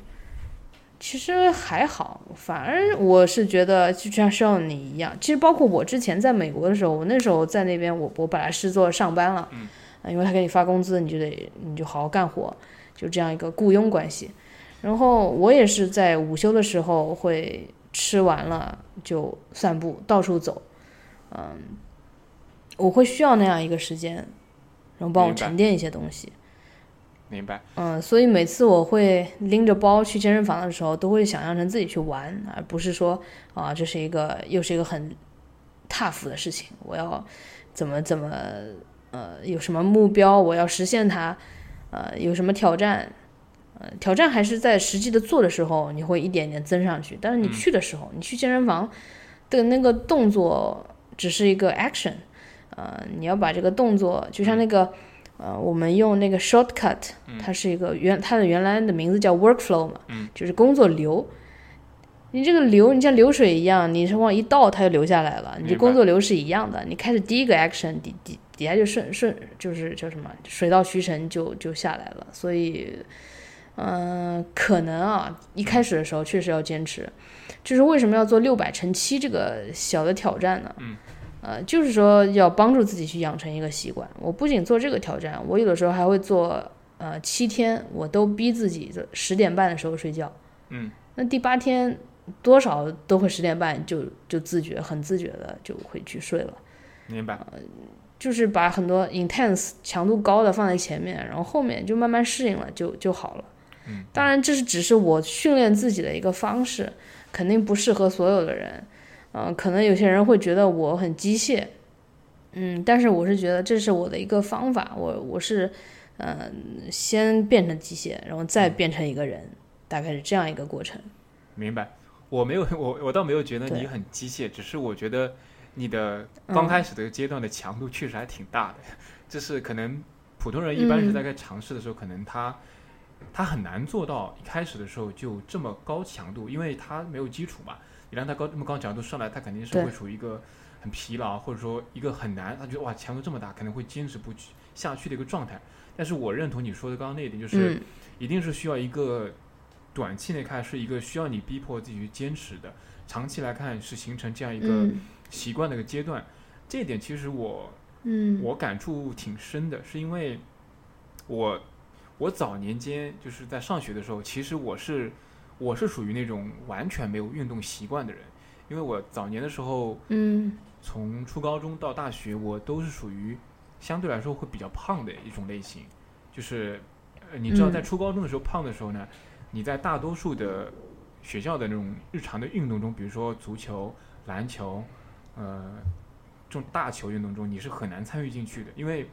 Speaker 1: 其实还好，反而我是觉得就像像你一样，其实包括我之前在美国的时候，我那时候在那边我我本来是做上班了，因为他给你发工资，你就得你就好好干活，就这样一个雇佣关系。然后我也是在午休的时候会吃完了就散步，到处走，嗯，我会需要那样一个时间，然后帮我沉淀一些东西。
Speaker 2: 明白，
Speaker 1: 嗯，所以每次我会拎着包去健身房的时候，都会想象成自己去玩，而不是说啊，这是一个又是一个很 tough 的事情，我要怎么怎么呃有什么目标，我要实现它，呃有什么挑战，呃挑战还是在实际的做的时候，你会一点点增上去，但是你
Speaker 2: 嗯
Speaker 1: 去的时候，你去健身房的那个动作只是一个 action，呃你要把这个动作就像那个。呃，我们用那个 shortcut，它是一个原它的原来的名字叫 workflow 嘛，
Speaker 2: 嗯
Speaker 1: 就是工作流。你这个流，你像流水一样，你是往一倒它就流下来了。你这工作流是一样的，你开始第一个 action 底底底下就顺顺就是叫什么水到渠成就就下来了。所以，嗯、可能啊，一开始的时候确实要坚持。就是为什么要做六百乘七这个小的挑战呢？
Speaker 2: 嗯
Speaker 1: 呃，就是说要帮助自己去养成一个习惯。我不仅做这个挑战，我有的时候还会做呃七天我都逼自己十点半的时候睡觉，
Speaker 2: 嗯，
Speaker 1: 那第八天多少都会十点半就就自觉很自觉的就会去睡了。
Speaker 2: 明白。
Speaker 1: 就是把很多 intense 强度高的放在前面，然后后面就慢慢适应了就就好了。
Speaker 2: 嗯，
Speaker 1: 当然这是只是我训练自己的一个方式，肯定不适合所有的人。嗯、可能有些人会觉得我很机械，嗯，但是我是觉得这是我的一个方法，我我是嗯、先变成机械，然后再变成一个人，大概是这样一个过程。
Speaker 2: 明白，我没有，我我倒没有觉得你很机械，只是我觉得你的
Speaker 1: 嗯。
Speaker 2: 刚开始这个阶段的强度确实还挺大的，就是可能普通人一般是
Speaker 1: 嗯。
Speaker 2: 在该尝试的时候，可能他他很难做到一开始的时候就这么高强度，因为他没有基础嘛，你让他高这么高强度上来，他肯定是会处于一个很疲劳，或者说一个很难，他觉得哇强度这么大，可能会坚持不去下去的一个状态。但是我认同你说的刚刚那一点，就是。
Speaker 1: 嗯
Speaker 2: 一定是需要一个短期内看是一个需要你逼迫自己去坚持的，长期来看是形成这样一个
Speaker 1: 嗯
Speaker 2: 习惯的一个阶段。这一点其实我
Speaker 1: 嗯
Speaker 2: 我感触挺深的，是因为我我早年间就是在上学的时候，其实我是我是属于那种完全没有运动习惯的人，因为我早年的时候
Speaker 1: 嗯。
Speaker 2: 从初高中到大学，我都是属于相对来说会比较胖的一种类型，就是呃，你知道
Speaker 1: 嗯。
Speaker 2: 在初高中的时候胖的时候呢，你在大多数的学校的那种日常的运动中，比如说足球、篮球，呃，这种大球运动中，你是很难参与进去的，因为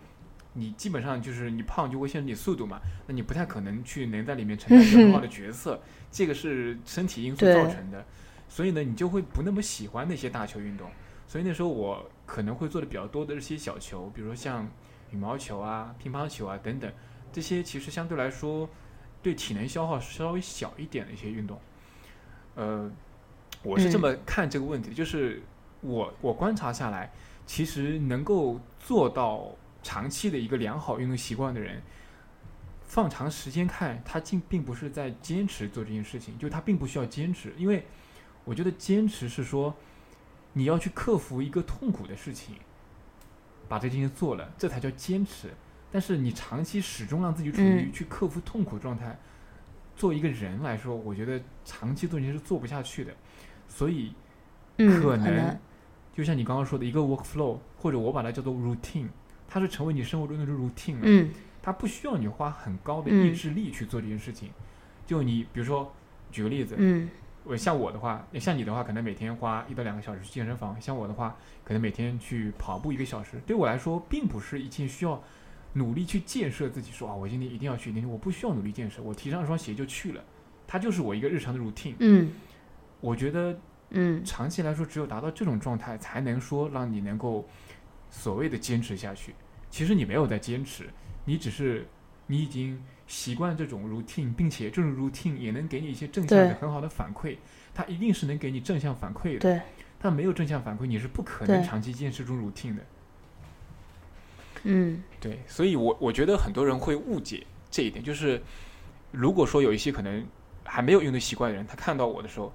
Speaker 2: 你基本上就是你胖就会限制你速度嘛，那你不太可能去能在里面承担一个很好的角色，这个是身体因素造成的，所以呢，你就会不那么喜欢那些大球运动。所以那时候我可能会做的比较多的是些小球，比如说像羽毛球啊、乒乓球啊等等，这些其实相对来说对体能消耗是稍微小一点的一些运动。呃，我是这
Speaker 1: 嗯
Speaker 2: 么看这个问题的，就是我我观察下来，其实能够做到长期的一个良好运动习惯的人，放长时间看，他并并不是在坚持做这件事情，就他并不需要坚持，因为我觉得坚持是说你要去克服一个痛苦的事情，把这件事做了，这才叫坚持。但是你长期始终让自己处于
Speaker 1: 嗯
Speaker 2: 去克服痛苦状态，作为一个人来说，我觉得长期做这件事做不下去的。所以
Speaker 1: 嗯，
Speaker 2: 可能就像你刚刚说的一个 workflow，或者我把它叫做 routine，它是成为你生活中的 routine 了。
Speaker 1: 嗯
Speaker 2: 它不需要你花很高的
Speaker 1: 嗯
Speaker 2: 意志力去做这件事情。就你比如说，举个例子，
Speaker 1: 嗯
Speaker 2: 我像我的话，像你的话，可能每天花一到两个小时去健身房；像我的话，可能每天去跑步一个小时。对我来说，并不是一件需要努力去建设自己说啊，我今天一定要去。我不需要努力建设，我提上一双鞋就去了，它就是我一个日常的 routine。
Speaker 1: 嗯
Speaker 2: 我觉得
Speaker 1: 嗯
Speaker 2: 长期来说，只有达到这种状态，才能说让你能够所谓的坚持下去。其实你没有在坚持，你只是你已经习惯这种 routine，并且这种 routine 也能给你一些正向的很好的反馈。它一定是能给你正向反馈的。
Speaker 1: 对
Speaker 2: 它没有正向反馈，你是不可能长期坚持这种 routine 的。
Speaker 1: 嗯
Speaker 2: 对，所以我我觉得很多人会误解这一点，就是如果说有一些可能还没有运动习惯的人，他看到我的时候，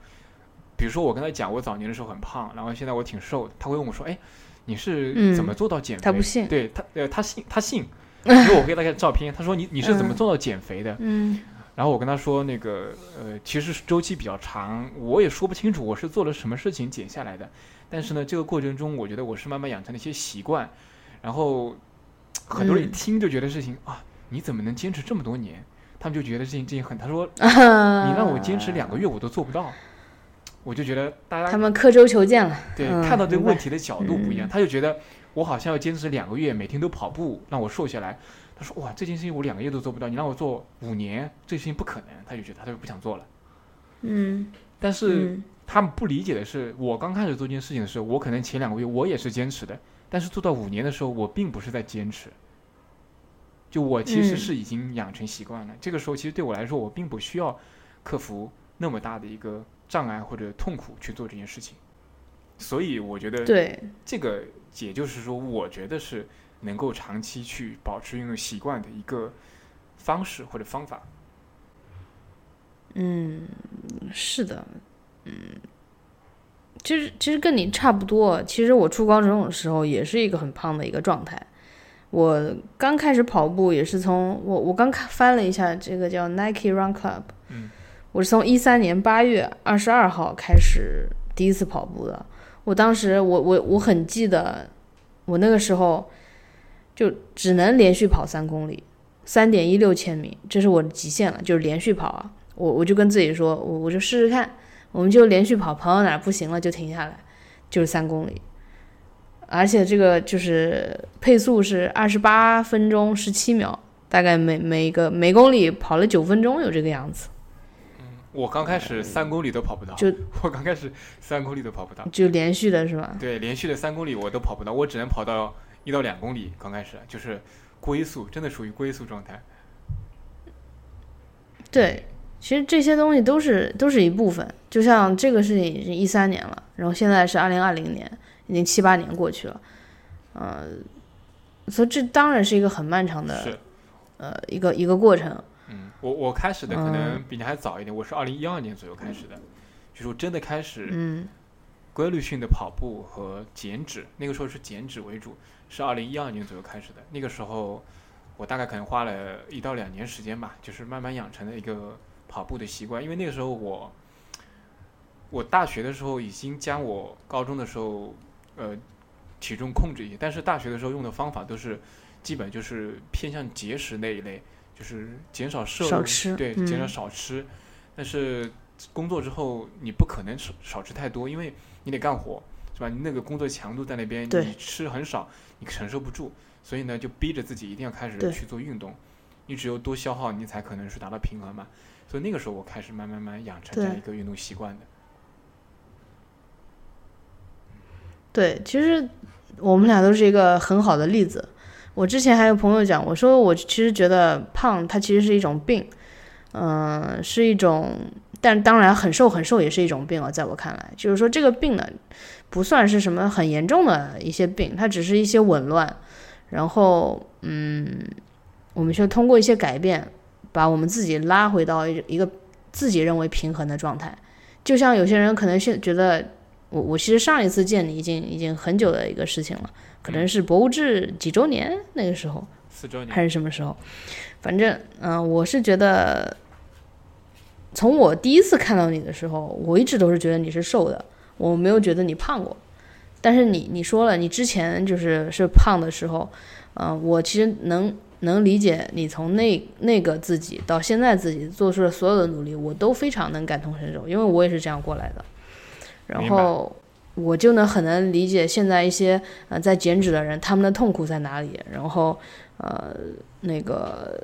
Speaker 2: 比如说我跟他讲我早年的时候很胖，然后现在我挺瘦的，他会问我说：“哎，你是
Speaker 1: 嗯
Speaker 2: 怎么做到减肥？”
Speaker 1: 他不信
Speaker 2: 对他呃他信他信，因为我给他看照片，他说你你是怎么
Speaker 1: 嗯
Speaker 2: 做到减肥的？
Speaker 1: 嗯
Speaker 2: 然后我跟他说那个呃其实周期比较长，我也说不清楚我是做了什么事情减下来的，但是呢这个过程中我觉得我是慢慢养成了一些习惯，然后很多人一
Speaker 1: 嗯
Speaker 2: 听就觉得事情、啊你怎么能坚持这么多年？他们就觉得事情这情很，他说
Speaker 1: 你
Speaker 2: 你让我坚持两个月我都做不到，我就觉得大家
Speaker 1: 他们刻舟求剑了。
Speaker 2: 对、
Speaker 1: 嗯
Speaker 2: 看到这个问题的角度不一样，
Speaker 1: 嗯
Speaker 2: 他就觉得我好像要坚持两个月，每天都跑步让我瘦下来。他说哇这件事情我两个月都做不到，你让我做五年，这事情不可能，他就觉得他就不想做了。
Speaker 1: 嗯
Speaker 2: 但是
Speaker 1: 嗯
Speaker 2: 他们不理解的是，我刚开始做这件事情的时候，我可能前两个月我也是坚持的，但是做到五年的时候，我并不是在坚持。就我其实
Speaker 1: 嗯
Speaker 2: 是已经养成习惯了，这个时候其实对我来说，我并不需要克服那么大的一个障碍或者痛苦去做这件事情。所以我觉得
Speaker 1: 对
Speaker 2: 这个，也就是说，我觉得是能够长期去保持运动习惯的一个方式或者方法。
Speaker 1: 嗯是的嗯。其实，其实跟你差不多。其实我初高中的时候也是一个很胖的一个状态，我刚开始跑步也是从我我刚看翻了一下这个叫 Nike Run Club，
Speaker 2: 嗯，
Speaker 1: 我是从一三年八月二十二号开始第一次跑步的。我当时我我我很记得，我那个时候就只能连续跑三公里，三点一六千米，这是我的极限了，就是连续跑啊。我我就跟自己说，我我就试试看，我们就连续跑，跑到哪儿不行了就停下来，就是三公里。而且这个就是配速是二十八分钟十七秒，大概每每一个每公里跑了九分钟，有这个样子。
Speaker 2: 我刚开始三公里都跑不到，
Speaker 1: 就
Speaker 2: 我刚开始三公里都跑不到，
Speaker 1: 就连续的是吧？
Speaker 2: 对，连续的三公里我都跑不到，我只能跑到一到两公里。刚开始就是龟速，真的属于龟速状态。
Speaker 1: 对，其实这些东西都是都是一部分。就像这个事情已经一三年了，然后现在是二零二零年，已经七八年过去了，呃，所以这当然是一个很漫长的，
Speaker 2: 是，
Speaker 1: 呃，一个一个过程。
Speaker 2: 嗯，我我开始的可能比你还早一点，我是二零一二年左右开始的，就是我真的开始
Speaker 1: 嗯
Speaker 2: 规律性的跑步和减脂，那个时候是减脂为主，是二零一二年左右开始的。那个时候我大概可能花了一到两年时间吧，就是慢慢养成了一个跑步的习惯。因为那个时候我我大学的时候已经将我高中的时候呃体重控制一些，但是大学的时候用的方法都是基本就是偏向节食那一类。就是减少摄入，对，减少少吃。但是工作之后，你不可能少少吃太多，因为你得干活，是吧？你那个工作强度在那边，你吃很少，你承受不住。所以呢，就逼着自己一定要开始去做运动。你只有多消耗，你才可能是达到平衡嘛。所以那个时候，我开始慢慢慢养成这样一个运动习惯的。
Speaker 1: 对，其实我们俩都是一个很好的例子。我之前还有朋友讲，我说我其实觉得胖它其实是一种病，嗯，是一种，但当然很瘦很瘦也是一种病啊，在我看来，就是说这个病呢，不算是什么很严重的一些病，它只是一些紊乱，然后嗯，我们就通过一些改变，把我们自己拉回到一个自己认为平衡的状态，就像有些人可能现觉得，我我其实上一次见你已经已经很久的一个事情了。可能是博物志几周年那个时候，
Speaker 2: 四周年
Speaker 1: 还是什么时候？反正，嗯，我是觉得，从我第一次看到你的时候，我一直都是觉得你是瘦的，我没有觉得你胖过。但是你你说了，你之前就是是胖的时候，嗯，我其实能能理解你从那那个自己到现在自己做出的所有的努力，我都非常能感同身受，因为我也是这样过来的。然后。我就能很能理解现在一些呃在减脂的人他们的痛苦在哪里，然后呃那个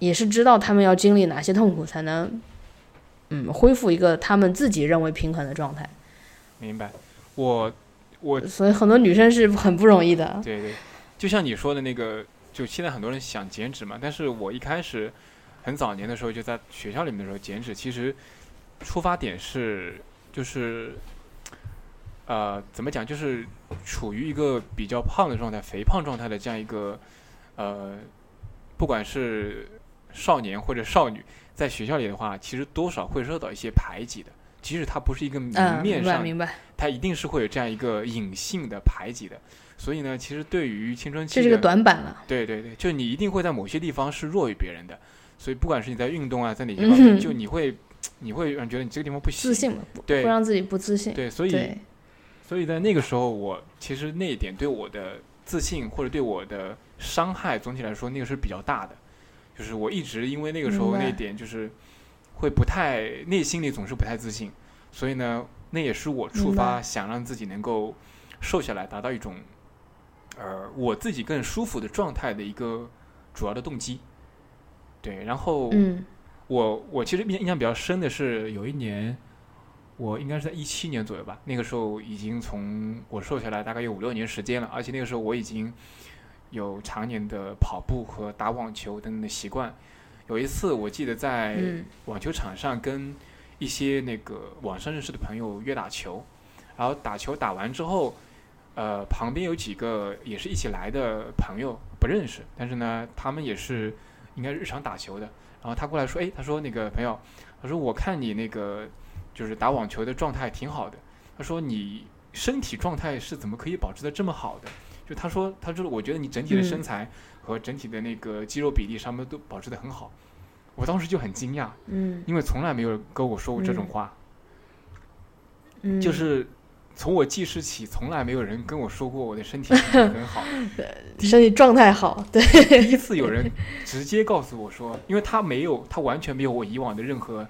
Speaker 1: 也是知道他们要经历哪些痛苦才能嗯恢复一个他们自己认为平衡的状态。
Speaker 2: 明白，我我
Speaker 1: 所以很多女生是很不容易的。
Speaker 2: 对对，就像你说的那个，就现在很多人想减脂嘛，但是我一开始很早年的时候就在学校里面的时候减脂，其实出发点是就是。呃，怎么讲？就是处于一个比较胖的状态、肥胖状态的这样一个，呃，不管是少年或者少女，在学校里的话，其实多少会受到一些排挤的。即使他不是一个明面上，明白他一定是会有这样一个隐性的排挤的。所以呢，其实对于青春期，
Speaker 1: 这是个短板了。
Speaker 2: 对对对，就你一定会在某些地方是弱于别人的。所以不管是你在运动啊，在哪些方面，就你会你会让觉得你这个地方不行，
Speaker 1: 自信
Speaker 2: 对，
Speaker 1: 会让自己不自信。
Speaker 2: 对，所以。所以在那个时候，我其实那一点对我的自信或者对我的伤害，总体来说那个是比较大的。就是我一直因为那个时候那一点，就是会不太内心里总是不太自信。所以呢，那也是我触发想让自己能够瘦下来，达到一种呃我自己更舒服的状态的一个主要的动机。对，然后我我其实印印象比较深的是有一年。我应该是在一七年左右吧，那个时候已经从我瘦下来大概有五六年时间了，而且那个时候我已经有常年的跑步和打网球等等的习惯。有一次我记得在网球场上跟一些那个网上认识的朋友约打球，然后打球打完之后，呃，旁边有几个也是一起来的朋友不认识，但是呢，他们也是应该日常打球的。然后他过来说：“哎，他说那个朋友，他说我看你那个。”就是打网球的状态挺好的。他说：“你身体状态是怎么可以保持的这么好的？就他说，他说我觉得你整体的身材和整体的那个肌肉比例上面都保持的很好。我当时就很惊讶，
Speaker 1: 嗯
Speaker 2: 因为从来没有人跟我说过这种话，
Speaker 1: 嗯，
Speaker 2: 就是从我记事起，从来没有人跟我说过我的身体很好。
Speaker 1: 身体状态好，对，
Speaker 2: 第一次有人直接告诉我说，因为他没有，他完全没有我以往的任何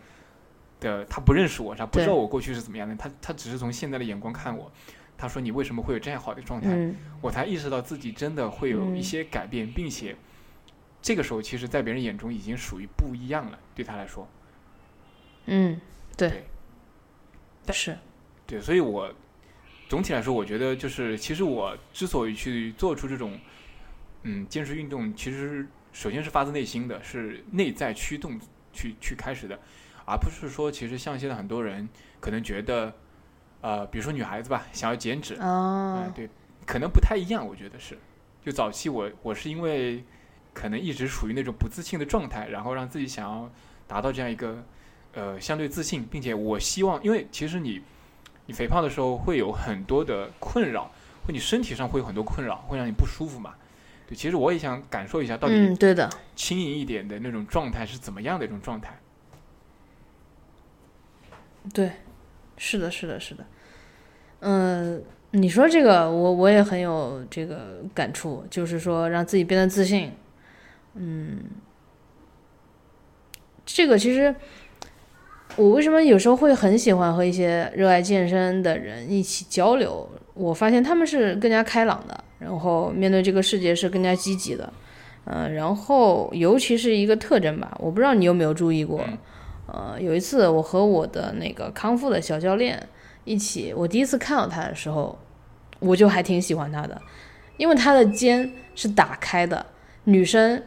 Speaker 2: 的，他不认识我，他不知道我过去是怎么样的，他他只是从现在的眼光看我。他说：“你为什么会有这样好的状态？”
Speaker 1: 嗯
Speaker 2: 我才意识到自己真的会有一
Speaker 1: 嗯
Speaker 2: 些改变，并且这个时候其实，在别人眼中已经属于不一样了。对他来说，
Speaker 1: 嗯，对
Speaker 2: 对，但
Speaker 1: 是，
Speaker 2: 对，所以我总体来说，我觉得就是，其实我之所以去做出这种嗯坚持运动，其实首先是发自内心的，是内在驱动去去开始的，而不是说，其实像现在很多人可能觉得，呃，比如说女孩子吧，想要减脂，
Speaker 1: 啊
Speaker 2: 哎，，对，可能不太一样，我觉得是。就早期我我是因为可能一直处于那种不自信的状态，然后让自己想要达到这样一个呃相对自信，并且我希望，因为其实你你肥胖的时候会有很多的困扰，或你身体上会有很多困扰，会让你不舒服嘛。对，其实我也想感受一下，到底
Speaker 1: 嗯，对的，
Speaker 2: 轻盈一点的那种状态是怎么样的一种状态。
Speaker 1: 对，是的，是的，是的，嗯、你说这个，我我也很有这个感触，就是说让自己变得自信，嗯，这个其实我为什么有时候会很喜欢和一些热爱健身的人一起交流？我发现他们是更加开朗的，然后面对这个世界是更加积极的，嗯、然后尤其是一个特征吧，我不知道你有没有注意过，呃，有一次我和我的那个康复的小教练一起，我第一次看到他的时候，我就还挺喜欢他的，因为他的肩是打开的，女生，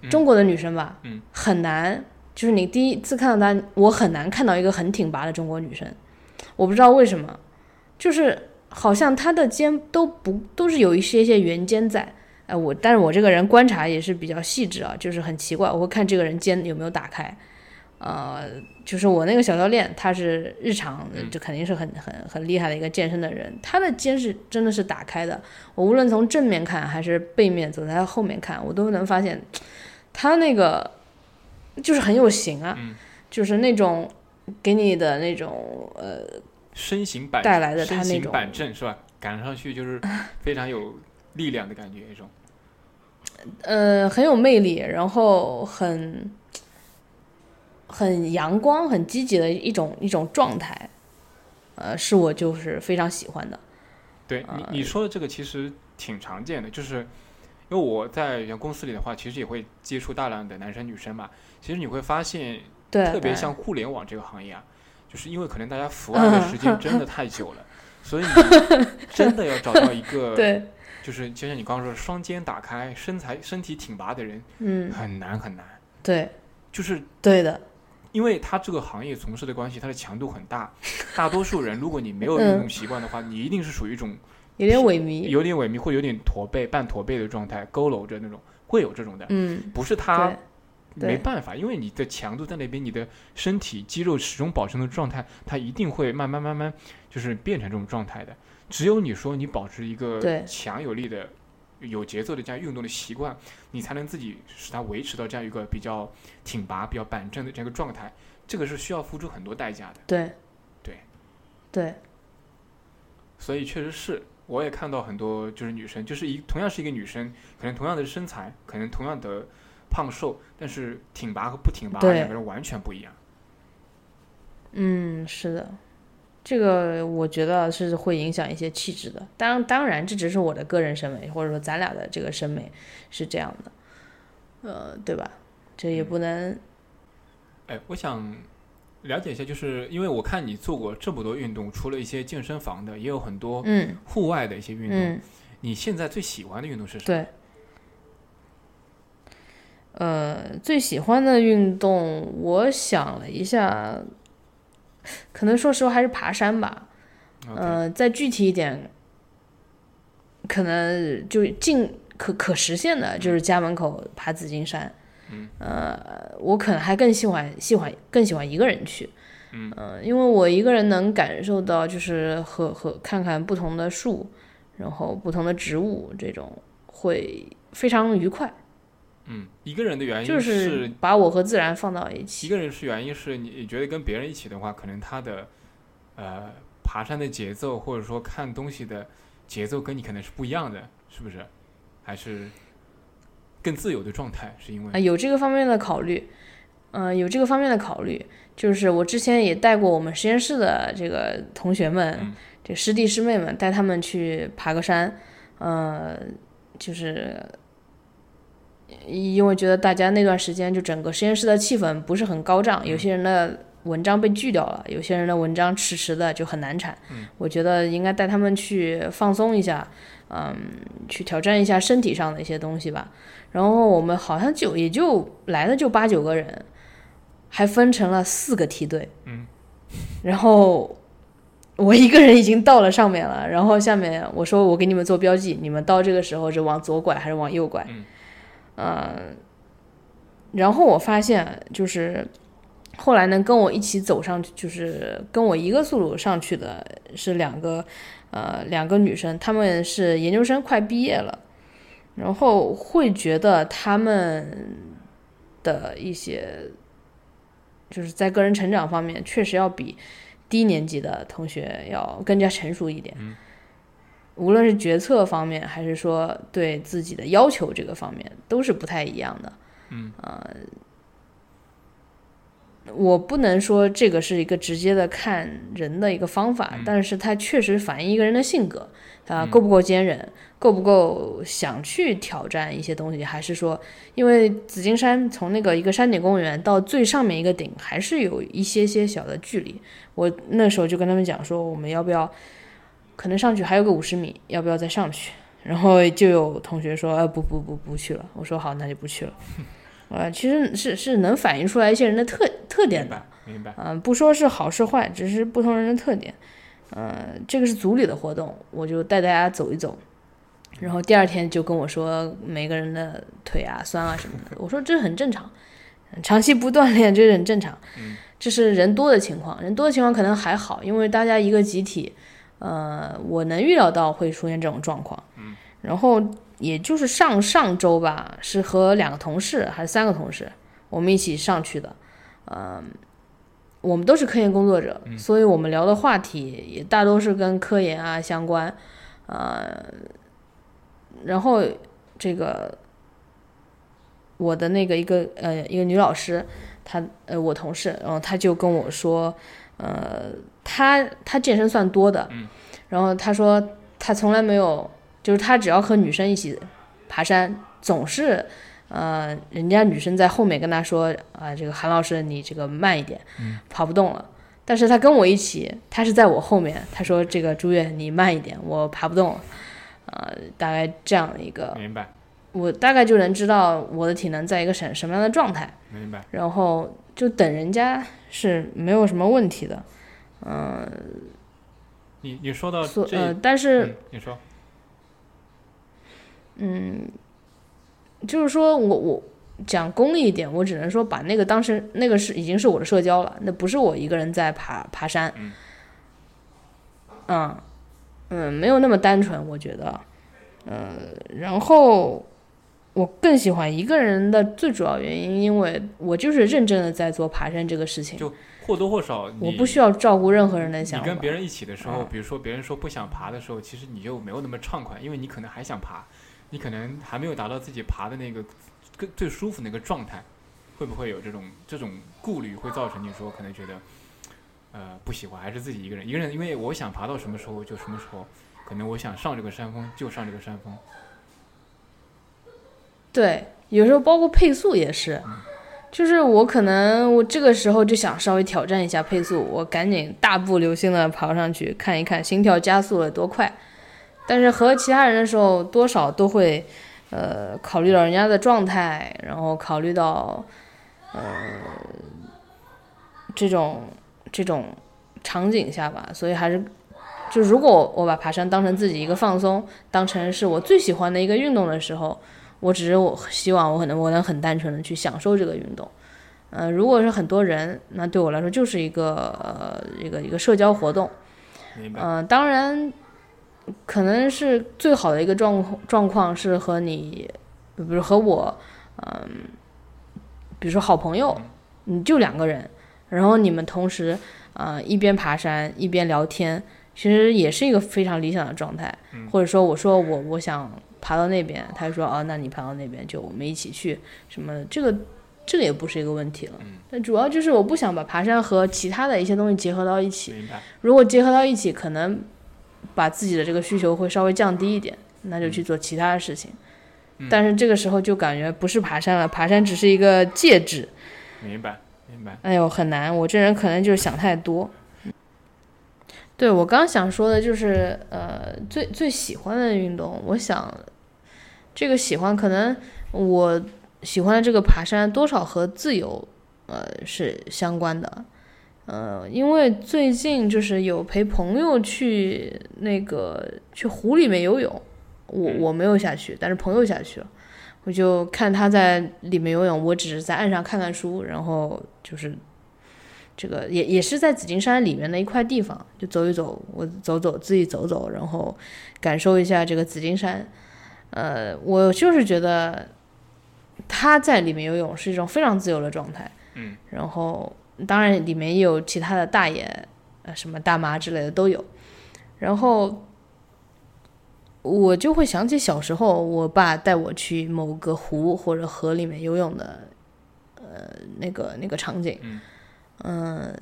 Speaker 2: 嗯
Speaker 1: 中国的女生吧，
Speaker 2: 嗯
Speaker 1: 很难，就是你第一次看到她，我很难看到一个很挺拔的中国女生，我不知道为什么，就是好像她的肩都不都是有一些些圆肩在。哎，我但是我这个人观察也是比较细致啊，就是很奇怪，我会看这个人肩有没有打开，呃，就是我那个小教练，他是日常
Speaker 2: 嗯
Speaker 1: 就肯定是很很很厉害的一个健身的人，他的肩是真的是打开的。我无论从正面看还是背面走在他后面看，我都能发现他那个就是很有型啊，
Speaker 2: 嗯
Speaker 1: 就是那种给你的那种呃，
Speaker 2: 身形板
Speaker 1: 带来的他
Speaker 2: 身形
Speaker 1: 那种
Speaker 2: 板正是吧？赶上去就是 非常有力量的感觉，一种。
Speaker 1: 呃，很有魅力，然后很很阳光、很积极的一种一种状态，呃，是我就是非常喜欢的。
Speaker 2: 对你你说的这个其实挺常见的，就是因为我在原公司里的话，其实也会接触大量的男生女生嘛。其实你会发现，
Speaker 1: 对，
Speaker 2: 特别像互联网这个行业啊，就是因为可能大家 伏案的时间真的太久了，所以你 真的要找到一个，
Speaker 1: 对，
Speaker 2: 就是就像你刚刚说的，双肩打开、身材身体挺拔的人，
Speaker 1: 嗯，
Speaker 2: 很难很难。
Speaker 1: 对，
Speaker 2: 就是
Speaker 1: 对的，
Speaker 2: 因为他这个行业从事的关系，它的强度很大。大多数人，如果你没有运动习惯的话，你一定是属于一种
Speaker 1: 有点萎靡。
Speaker 2: 有点萎靡或有点驼背、半驼背的状态，佝偻着那种，会有这种的。
Speaker 1: 嗯，
Speaker 2: 不是他没办法，因为你的强度在那边，你的身体肌肉始终保持那种状态，它一定会慢慢慢慢就是变成这种状态的。只有你说你保持一个强有力的、有节奏的这样运动的习惯，你才能自己使它维持到这样一个比较挺拔、比较板正的这样一个状态。这个是需要付出很多代价的。
Speaker 1: 对，
Speaker 2: 对，
Speaker 1: 对，
Speaker 2: 所以确实是，我也看到很多就是女生，就是一同样是一个女生，可能同样的身材，可能同样的胖瘦，但是挺拔和不挺拔两个人完全不一样。
Speaker 1: 嗯，是的，这个我觉得是会影响一些气质的。当当然，这只是我的个人审美，或者说咱俩的这个审美是这样的，呃，对吧？这也不能，
Speaker 2: 哎，我想了解一下，就是因为我看你做过这么多运动，除了一些健身房的，也有很多
Speaker 1: 嗯
Speaker 2: 户外的一些运动。
Speaker 1: 嗯，
Speaker 2: 你现在最喜欢的运动是什么？
Speaker 1: 对。呃，最喜欢的运动，我想了一下，可能说实话还是爬山吧。呃，再具体一点，可能就近可可实现的，就是家门口爬紫金山。
Speaker 2: 嗯，
Speaker 1: 呃，我可能还更喜欢喜欢更喜欢一个人去。
Speaker 2: 嗯
Speaker 1: 呃因为我一个人能感受到，就是和和看看不同的树，然后不同的植物，这种会非常愉快。
Speaker 2: 嗯，一个人的原因
Speaker 1: 就是把我和自然放到一起。
Speaker 2: 一个人是原因是你觉得跟别人一起的话，可能他的呃爬山的节奏或者说看东西的节奏跟你可能是不一样的，是不是？还是更自由的状态？是因为
Speaker 1: 啊，有这个方面的考虑，嗯，有这个方面的考虑。就是我之前也带过我们实验室的这个同学们，这师弟师妹们，带他们去爬个山，呃，就是。因为觉得大家那段时间就整个实验室的气氛不是很高涨，有些人的文章被拒掉了，有些人的文章迟迟的就很难产。我觉得应该带他们去放松一下，嗯，去挑战一下身体上的一些东西吧。然后我们好像就也就来了就八九个人，还分成了四个梯队。
Speaker 2: 嗯，
Speaker 1: 然后我一个人已经到了上面了，然后下面我说我给你们做标记，你们到这个时候是往左拐还是往右拐？嗯，嗯然后我发现，就是后来呢跟我一起走上去，就是跟我一个速度上去的是两个，呃，两个女生，她们是研究生快毕业了，然后会觉得她们的一些，就是在个人成长方面，确实要比低年级的同学要更加成熟一点。无论是决策方面，还是说对自己的要求这个方面，都是不太一样的。
Speaker 2: 嗯，
Speaker 1: 呃，我不能说这个是一个直接的看人的一个方法，但是它确实反映一个人的性格，啊够不够坚韧，够不够想去挑战一些东西，还是说，因为紫金山从那个一个山顶公园到最上面一个顶，还是有一些些小的距离。我那时候就跟他们讲说，我们要不要？可能上去还有个五十米，要不要再上去？然后就有同学说：“呃，不不不，不去了。”我说：“好，那就不去了。”呃，其实是是能反映出来一些人的特特点的，
Speaker 2: 明白？
Speaker 1: 嗯，不说是好是坏，只是不同人的特点。呃，这个是组里的活动，我就带大家走一走。然后第二天就跟我说，每个人的腿啊酸啊什么的。我说这很正常，长期不锻炼这很正常。这是人多的情况，人多的情况可能还好，因为大家一个集体。呃，我能预料到会出现这种状况，
Speaker 2: 嗯，
Speaker 1: 然后也就是上上周吧，是和两个同事还是三个同事，我们一起上去的，嗯，我们都是科研工作者，所以我们聊的话题也大多是跟科研啊相关，呃，然后这个我的那个一个呃一个女老师，她呃我同事，然后她就跟我说，呃。他他健身算多的，然后他说他从来没有，就是他只要和女生一起爬山，总是，呃，人家女生在后面跟他说啊，这个韩老师你这个慢一点，跑不动了。但是他跟我一起，他是在我后面，他说这个朱月你慢一点，我爬不动了，呃，大概这样的一个，
Speaker 2: 明白，
Speaker 1: 我大概就能知道我的体能在一个什什么样的状态，
Speaker 2: 明白，
Speaker 1: 然后就等人家是没有什么问题的。嗯，
Speaker 2: 你你说到这，
Speaker 1: 但是
Speaker 2: 你说，
Speaker 1: 嗯，就是说我我讲功利一点，我只能说把那个当时那个是已经是我的社交了，那不是我一个人在爬爬山，嗯嗯，没有那么单纯，我觉得，嗯，然后我更喜欢一个人的最主要原因，因为我就是认真的在做爬山这个事情。
Speaker 2: 或多或少，
Speaker 1: 我不需要照顾任何人的想
Speaker 2: 法。你跟别人一起的时候，比如说别人说不想爬的时候，其实你就没有那么畅快，因为你可能还想爬，你可能还没有达到自己爬的那个更最舒服那个状态，会不会有这种这种顾虑，会造成你说可能觉得呃不喜欢，还是自己一个人一个人？因为我想爬到什么时候就什么时候，可能我想上这个山峰就上这个山峰。
Speaker 1: 对，有时候包括配速也是。就是我可能我这个时候就想稍微挑战一下配速，我赶紧大步流星的跑上去看一看心跳加速了多快。但是和其他人的时候，多少都会，呃，考虑到人家的状态，然后考虑到，呃，这种这种场景下吧，所以还是，就如果我把爬山当成自己一个放松，当成是我最喜欢的一个运动的时候。我只是我希望我可能我能很单纯的去享受这个运动，呃，如果是很多人，那对我来说就是一个呃一个一个社交活动，嗯，当然可能是最好的一个状状况是和你，比如和我，嗯，比如说好朋友，你就两个人，然后你们同时，呃，一边爬山一边聊天，其实也是一个非常理想的状态。或者说，我说我我想爬到那边，他说哦，那你爬到那边就我们一起去，什么这个这个也不是一个问题了。但主要就是我不想把爬山和其他的一些东西结合到一起。如果结合到一起，可能把自己的这个需求会稍微降低一点，那就去做其他的事情。但是这个时候就感觉不是爬山了，爬山只是一个介质。
Speaker 2: 明白，明白。
Speaker 1: 哎呦，很难，我这人可能就是想太多。对我刚想说的就是，呃，最最喜欢的运动，我想这个喜欢可能我喜欢的这个爬山多少和自由，呃，是相关的。呃，因为最近就是有陪朋友去那个去湖里面游泳。我我没有下去，但是朋友下去了，我就看他在里面游泳，我只是在岸上看看书，然后就是这个也也是在紫金山里面的一块地方，就走一走，我走走自己走走，然后感受一下这个紫金山。呃，我就是觉得他在里面游泳是一种非常自由的状态，
Speaker 2: 嗯，
Speaker 1: 然后当然里面也有其他的大爷，呃，什么大妈之类的都有，然后。我就会想起小时候，我爸带我去某个湖或者河里面游泳的，呃，那个那个场景，嗯，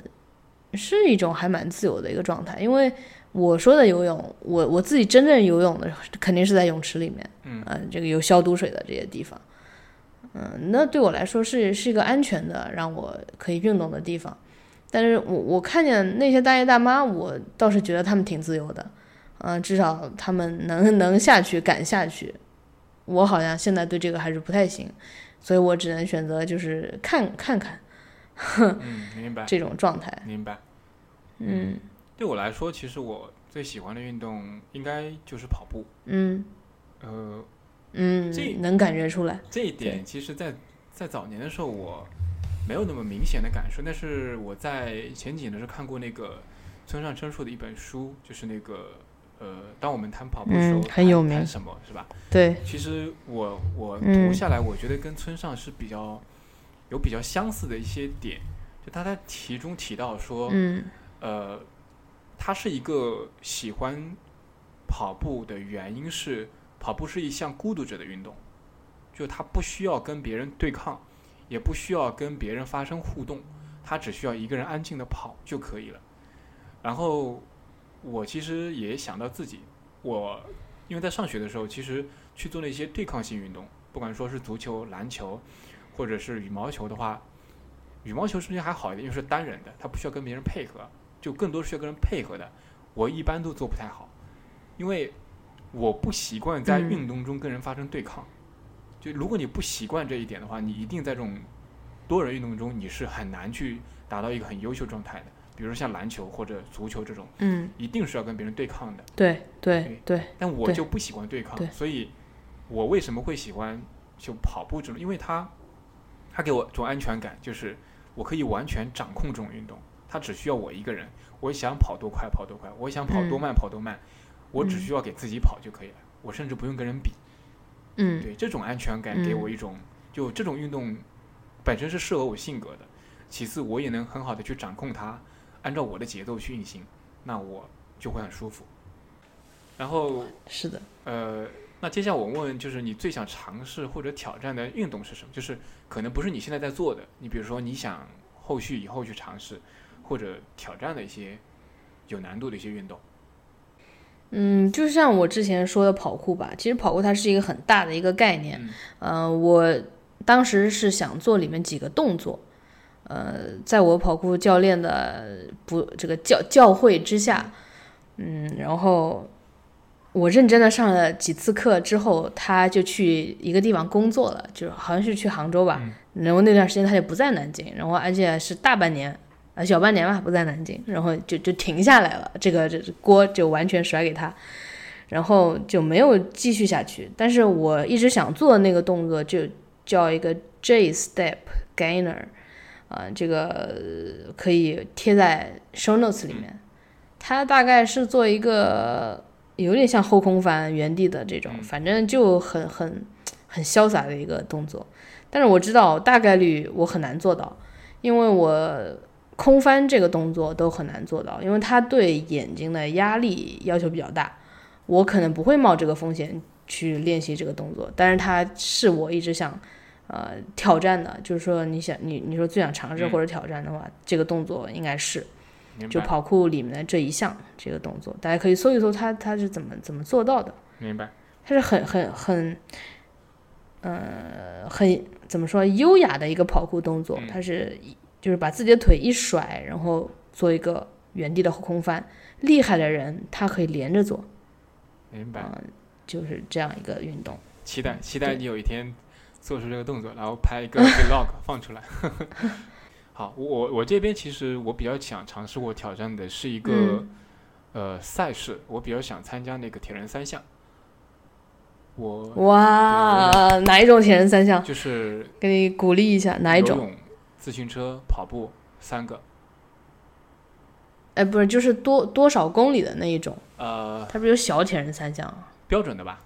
Speaker 1: 是一种还蛮自由的一个状态。因为我说的游泳，我我自己真正游泳的肯定是在泳池里面，
Speaker 2: 嗯，
Speaker 1: 这个有消毒水的这些地方，嗯，那对我来说是是一个安全的让我可以运动的地方。但是我我看见那些大爷大妈，我倒是觉得他们挺自由的。嗯，至少他们能能下去，敢下去。我好像现在对这个还是不太行，所以我只能选择就是看看看。
Speaker 2: 嗯，明白。
Speaker 1: 这种状态。
Speaker 2: 明白。
Speaker 1: 嗯。
Speaker 2: 对我来说，其实我最喜欢的运动应该就是跑步。
Speaker 1: 嗯。
Speaker 2: 呃。
Speaker 1: 嗯。
Speaker 2: 这
Speaker 1: 能感觉出来。
Speaker 2: 这一点，其实，在在早年的时候，我没有那么明显的感受。但是我在前几年的时候看过那个村上春树的一本书，就是那个。呃，当我们谈跑步的时候，
Speaker 1: 很有名，
Speaker 2: 谈什么是吧？
Speaker 1: 对。
Speaker 2: 其实我我读下来，我觉得跟村上是比较有比较相似的一些点。就他在题中提到说，嗯呃，他是一个喜欢跑步的原因是，跑步是一项孤独者的运动，就他不需要跟别人对抗，也不需要跟别人发生互动，他只需要一个人安静的跑就可以了。然后。我其实也想到自己，我因为在上学的时候，其实去做那些对抗性运动，不管说是足球、篮球，或者是羽毛球的话，羽毛球实际还好一点，因为是单人的，他不需要跟别人配合，就更多需要跟人配合的。我一般都做不太好，因为我不习惯在运动中跟人发生对抗。就如果你不习惯这一点的话，你一定在这种多人运动中，你是很难去达到一个很优秀状态的。比如说像篮球或者足球这种，
Speaker 1: 嗯，
Speaker 2: 一定是要跟别人对抗的。
Speaker 1: 对对对。
Speaker 2: 但我就不喜欢对抗，所以，我为什么会喜欢就跑步这种？因为它，它给我一种安全感，就是我可以完全掌控这种运动，它只需要我一个人，我想跑多快跑多快，我想跑多慢跑多慢，我只需要给自己跑就可以了，我甚至不用跟人比。
Speaker 1: 嗯，
Speaker 2: 对，这种安全感给我一种，就这种运动本身是适合我性格的，其次我也能很好的去掌控它。按照我的节奏去运行，那我就会很舒服。然后
Speaker 1: 是的，
Speaker 2: 呃，那接下来我问，就是你最想尝试或者挑战的运动是什么？就是可能不是你现在在做的，你比如说你想后续以后去尝试或者挑战的一些有难度的一些运动。
Speaker 1: 嗯，就像我之前说的跑酷吧，其实跑酷它是一个很大的一个概念。嗯，我当时是想做里面几个动作。呃，在我跑酷教练的不这个教教会之下，嗯，然后我认真的上了几次课之后，他就去一个地方工作了，就好像是去杭州吧。然后那段时间他就不在南京，然后而且是大半年啊小半年吧不在南京，然后就就停下来了，这个这锅就完全甩给他，然后就没有继续下去。但是我一直想做的那个动作就叫一个 J Step Gainer。啊，这个可以贴在 show notes 里面。它大概是做一个有点像后空翻、原地的这种，
Speaker 2: 嗯
Speaker 1: 反正就很很很潇洒的一个动作。但是我知道大概率我很难做到，因为我空翻这个动作都很难做到，因为它对眼睛的压力要求比较大，我可能不会冒这个风险去练习这个动作，但是它是我一直想呃挑战的，就是说你想你你说最想尝试
Speaker 2: 嗯
Speaker 1: 或者挑战的话，这个动作应该是。就跑酷里面的这一项这个动作，大家可以搜一搜它它是怎么怎么做到的。
Speaker 2: 明白，
Speaker 1: 它是很很很，呃，很怎么说优雅的一个跑酷动作。
Speaker 2: 嗯
Speaker 1: 它是一就是把自己的腿一甩，然后做一个原地的后空翻。厉害的人他可以连着做，
Speaker 2: 明白。
Speaker 1: 嗯，就是这样一个运动。
Speaker 2: 期待期待你有一天做出这个动作，然后拍一个 vlog 放出来。好，我我我这边其实我比较想尝试我挑战的是一个、
Speaker 1: 嗯
Speaker 2: 呃赛事，我比较想参加那个铁人三项。我
Speaker 1: 哇，哪一种铁人三项？
Speaker 2: 就是
Speaker 1: 给你鼓励一下，哪一种？
Speaker 2: 自行车、跑步三个。
Speaker 1: 哎，不是，就是多多少公里的那一种？
Speaker 2: 呃，
Speaker 1: 它不是有小铁人三项啊？
Speaker 2: 标准的吧。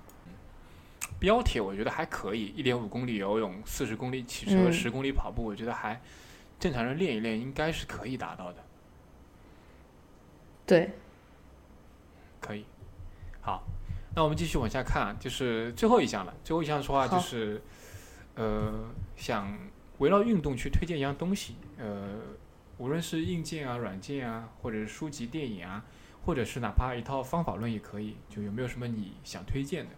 Speaker 2: 标铁我觉得还可以，一点五公里游泳，四十公里骑车，
Speaker 1: 嗯
Speaker 2: 十、公里跑步，我觉得还正常人练一练应该是可以达到的。
Speaker 1: 对，
Speaker 2: 可以，好，那我们继续往下看啊，就是最后一项了。最后一项说话就是，呃，想围绕运动去推荐一样东西，呃，无论是硬件啊、软件啊，或者是书籍、电影啊，或者是哪怕一套方法论也可以，就有没有什么你想推荐的？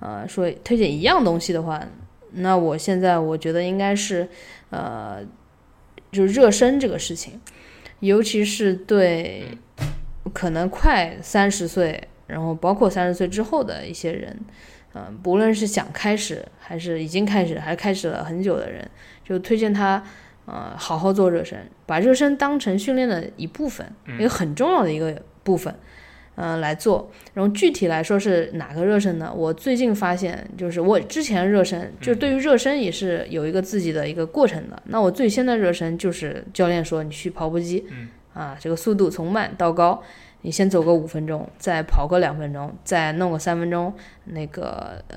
Speaker 1: 呃，说推荐一样东西的话，那我现在我觉得应该是，呃，就是热身这个事情，尤其是对可能快三十岁，然后包括三十岁之后的一些人，嗯、不论是想开始还是已经开始，还是开始了很久的人，就推荐他，呃，好好做热身，把热身当成训练的一部分，
Speaker 2: 嗯
Speaker 1: 一个很重要的一个部分。嗯、来做，然后具体来说是哪个热身呢？我最近发现，就是我之前热身，就是对于热身也是有一个自己的一个过程的。那我最先的热身就是教练说你去跑步机，
Speaker 2: 嗯
Speaker 1: 啊，这个速度从慢到高，你先走个五分钟，再跑个两分钟，再弄个三分钟，那个呃，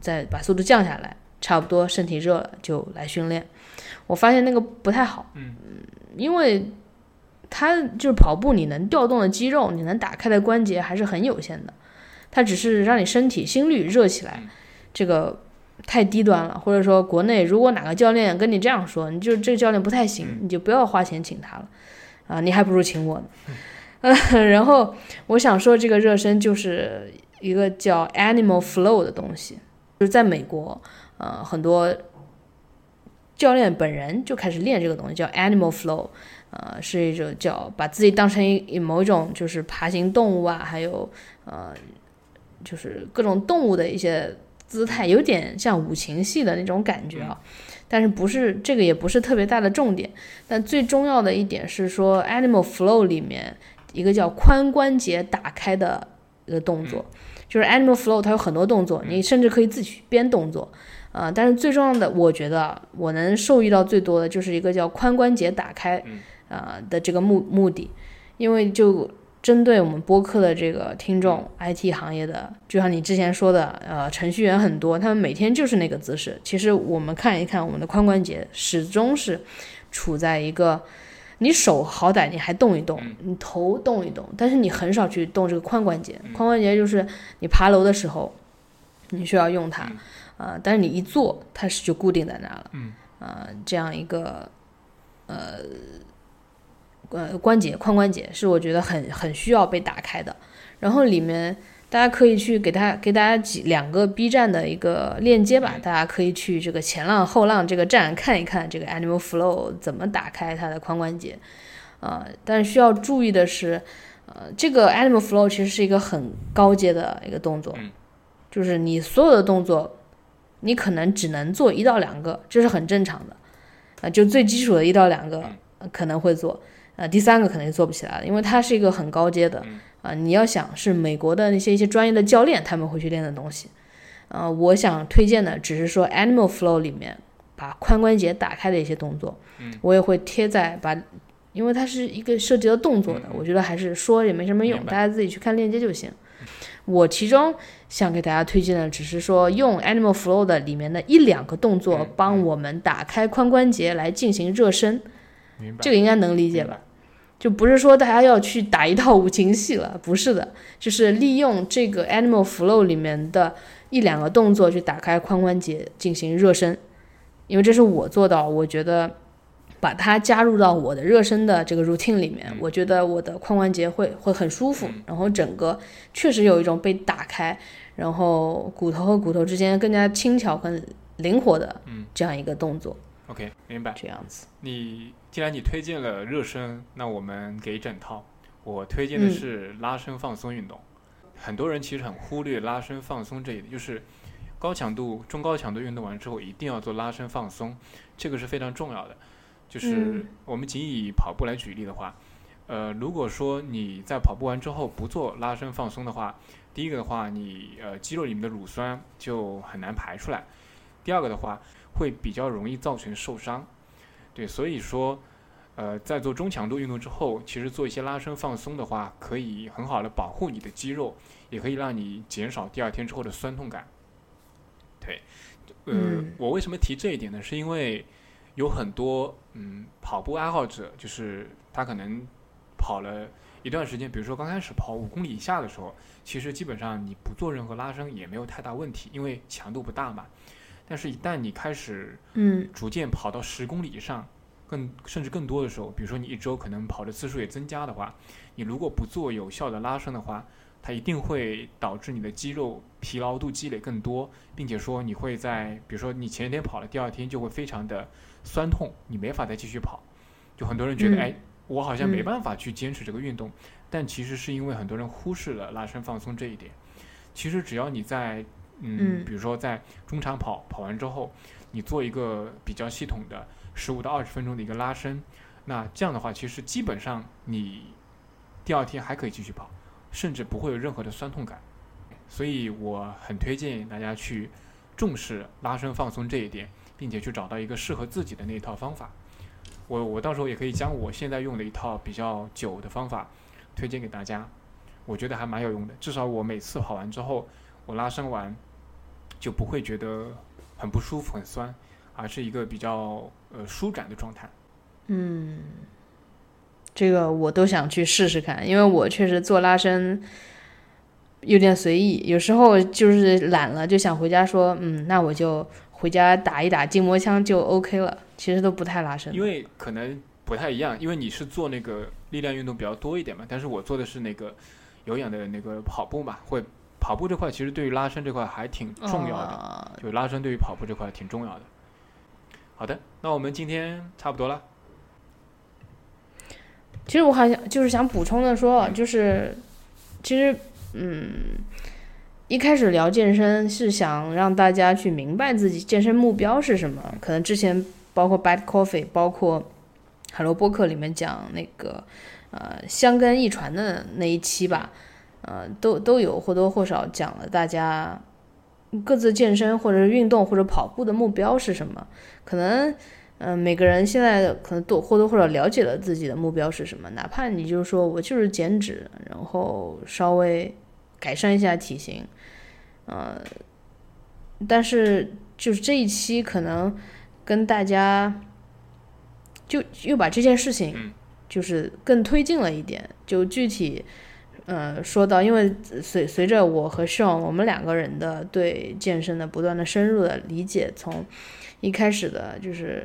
Speaker 1: 再把速度降下来，差不多身体热了就来训练。我发现那个不太好，
Speaker 2: 嗯
Speaker 1: 因为它就是跑步，你能调动的肌肉，你能打开的关节还是很有限的。它只是让你身体心率热起来
Speaker 2: 嗯，
Speaker 1: 这个太低端了。或者说，国内如果哪个教练跟你这样说，你就这个教练不太行，
Speaker 2: 嗯
Speaker 1: 你就不要花钱请他了，啊，你还不如请我呢。呃，然后我想说，这个热身就是一个叫 Animal Flow 的东西，就是在美国，呃，很多教练本人就开始练这个东西，叫 Animal Flow。呃，是一种叫把自己当成一某一种就是爬行动物啊，还有呃，就是各种动物的一些姿态，有点像五禽戏的那种感觉啊。但是不是这个也不是特别大的重点，但最重要的一点是说，Animal Flow 里面一个叫髋关节打开的一个动作，就是 Animal Flow 它有很多动作，你甚至可以自己去编动作。啊、但是最重要的，我觉得啊我能受益到最多的就是一个叫髋关节打开，
Speaker 2: 嗯。
Speaker 1: 啊、的这个目目的，因为就针对我们播客的这个听众、IT 行业的，就像你之前说的，呃，程序员很多，他们每天就是那个姿势。其实我们看一看，我们的髋关节始终是处在一个，你手好歹你还动一动，你头动一动，但是你很少去动这个髋关节。髋关节就是你爬楼的时候，你需要用它，啊、但是你一坐，它是就固定在那了。
Speaker 2: 嗯，
Speaker 1: 啊、这样一个，呃。呃，关节髋关节是我觉得很很需要被打开的。然后里面大家可以去给他给大家几两个 B 站的一个链接吧，大家可以去这个前浪后浪这个站看一看这个 Animal Flow 怎么打开它的髋关节。呃，但是需要注意的是，呃，这个 Animal Flow 其实是一个很高阶的一个动作，
Speaker 2: 嗯
Speaker 1: 就是你所有的动作，你可能只能做一到两个，这是很正常的。啊、就最基础的一到两个、呃可能会做，呃，第三个可能就做不起来了，因为它是一个很高阶的，啊、你要想是美国的那些一些专业的教练他们会去练的东西，呃，我想推荐的只是说 Animal Flow 里面把髋关节打开的一些动作，我也会贴在把，因为它是一个涉及到动作的，我觉得还是说也没什么用，大家自己去看链接就行。我其中想给大家推荐的，只是说用 Animal Flow 的里面的一两个动作，帮我们打开髋关节来进行热身。这个应该能理解吧？就不是说大家要去打一套 五禽戏了，不是的，就是利用这个 Animal Flow 里面的一两个动作去打开髋关节进行热身，因为这是我做到，我觉得。把它加入到我的热身的这个 routine 里面，我觉得我的髋关节会会很舒服，然后整个确实有一种被打开，然后骨头和骨头之间更加轻巧、很灵活的这样一个动作。
Speaker 2: OK，明白。
Speaker 1: 这样子。
Speaker 2: 你既然你推荐了热身，那我们给整套。我推荐的是拉伸放松运动。很多人其实很忽略拉伸放松这一点，就是高强度、中高强度运动完之后一定要做拉伸放松，这个是非常重要的。就是我们仅以跑步来举例的话，呃，如果说你在跑步完之后不做拉伸放松的话，第一个的话，你呃肌肉里面的乳酸就很难排出来；第二个的话，会比较容易造成受伤。对，所以说，呃，在做中强度运动之后，其实做一些拉伸放松的话，可以很好的保护你的肌肉，也可以让你减少第二天之后的酸痛感。对，呃，我为什么提这一点呢？是因为。有很多嗯跑步爱好者，就是他可能跑了一段时间，比如说刚开始跑五公里以下的时候，其实基本上你不做任何拉伸也没有太大问题，因为强度不大嘛。但是，一旦你开始
Speaker 1: 嗯
Speaker 2: 逐渐跑到十公里以上，更甚至更多的时候，比如说你一周可能跑的次数也增加的话，你如果不做有效的拉伸的话，它一定会导致你的肌肉疲劳度积累更多，并且说你会在比如说你前一天跑了，第二天就会非常的。酸痛，你没法再继续跑，就很多人觉得，哎，我好像没办法去坚持这个运动，但其实是因为很多人忽视了拉伸放松这一点。其实只要你在，嗯，比如说在中长跑跑完之后，你做一个比较系统的十五到二十分钟的一个拉伸，那这样的话，其实基本上你第二天还可以继续跑，甚至不会有任何的酸痛感。所以我很推荐大家去重视拉伸放松这一点。并且去找到一个适合自己的那一套方法，我我到时候也可以将我现在用的一套比较久的方法推荐给大家，我觉得还蛮有用的。至少我每次跑完之后，我拉伸完就不会觉得很不舒服、很酸，而是一个比较呃舒展的状态。
Speaker 1: 嗯，这个我都想去试试看，因为我确实做拉伸有点随意，有时候就是懒了，就想回家说，嗯，那我就。回家打一打筋膜枪就 OK 了，其实都不太拉伸。
Speaker 2: 因为可能不太一样，因为你是做那个力量运动比较多一点嘛，但是我做的是那个有氧的那个跑步嘛，会跑步这块其实对于拉伸这块还挺重要的，就拉伸对于跑步这块挺重要的。好的，那我们今天差不多了。
Speaker 1: 其实我还想就是想补充的说，就是其实嗯。一开始聊健身是想让大家去明白自己健身目标是什么。可能之前包括 Bad Coffee，包括海螺播客里面讲那个呃香根一传的那一期吧，呃都都有或多或少讲了大家各自健身或者是运动或者跑步的目标是什么。可能嗯每个人现在可能都或多或少了解了自己的目标是什么，哪怕你就是说我就是减脂，然后稍微改善一下体型。呃，但是就是这一期可能跟大家就又把这件事情就是更推进了一点，就具体呃说到，因为随随着我和 Sean 我们两个人的对健身的不断的深入的理解，从一开始的就是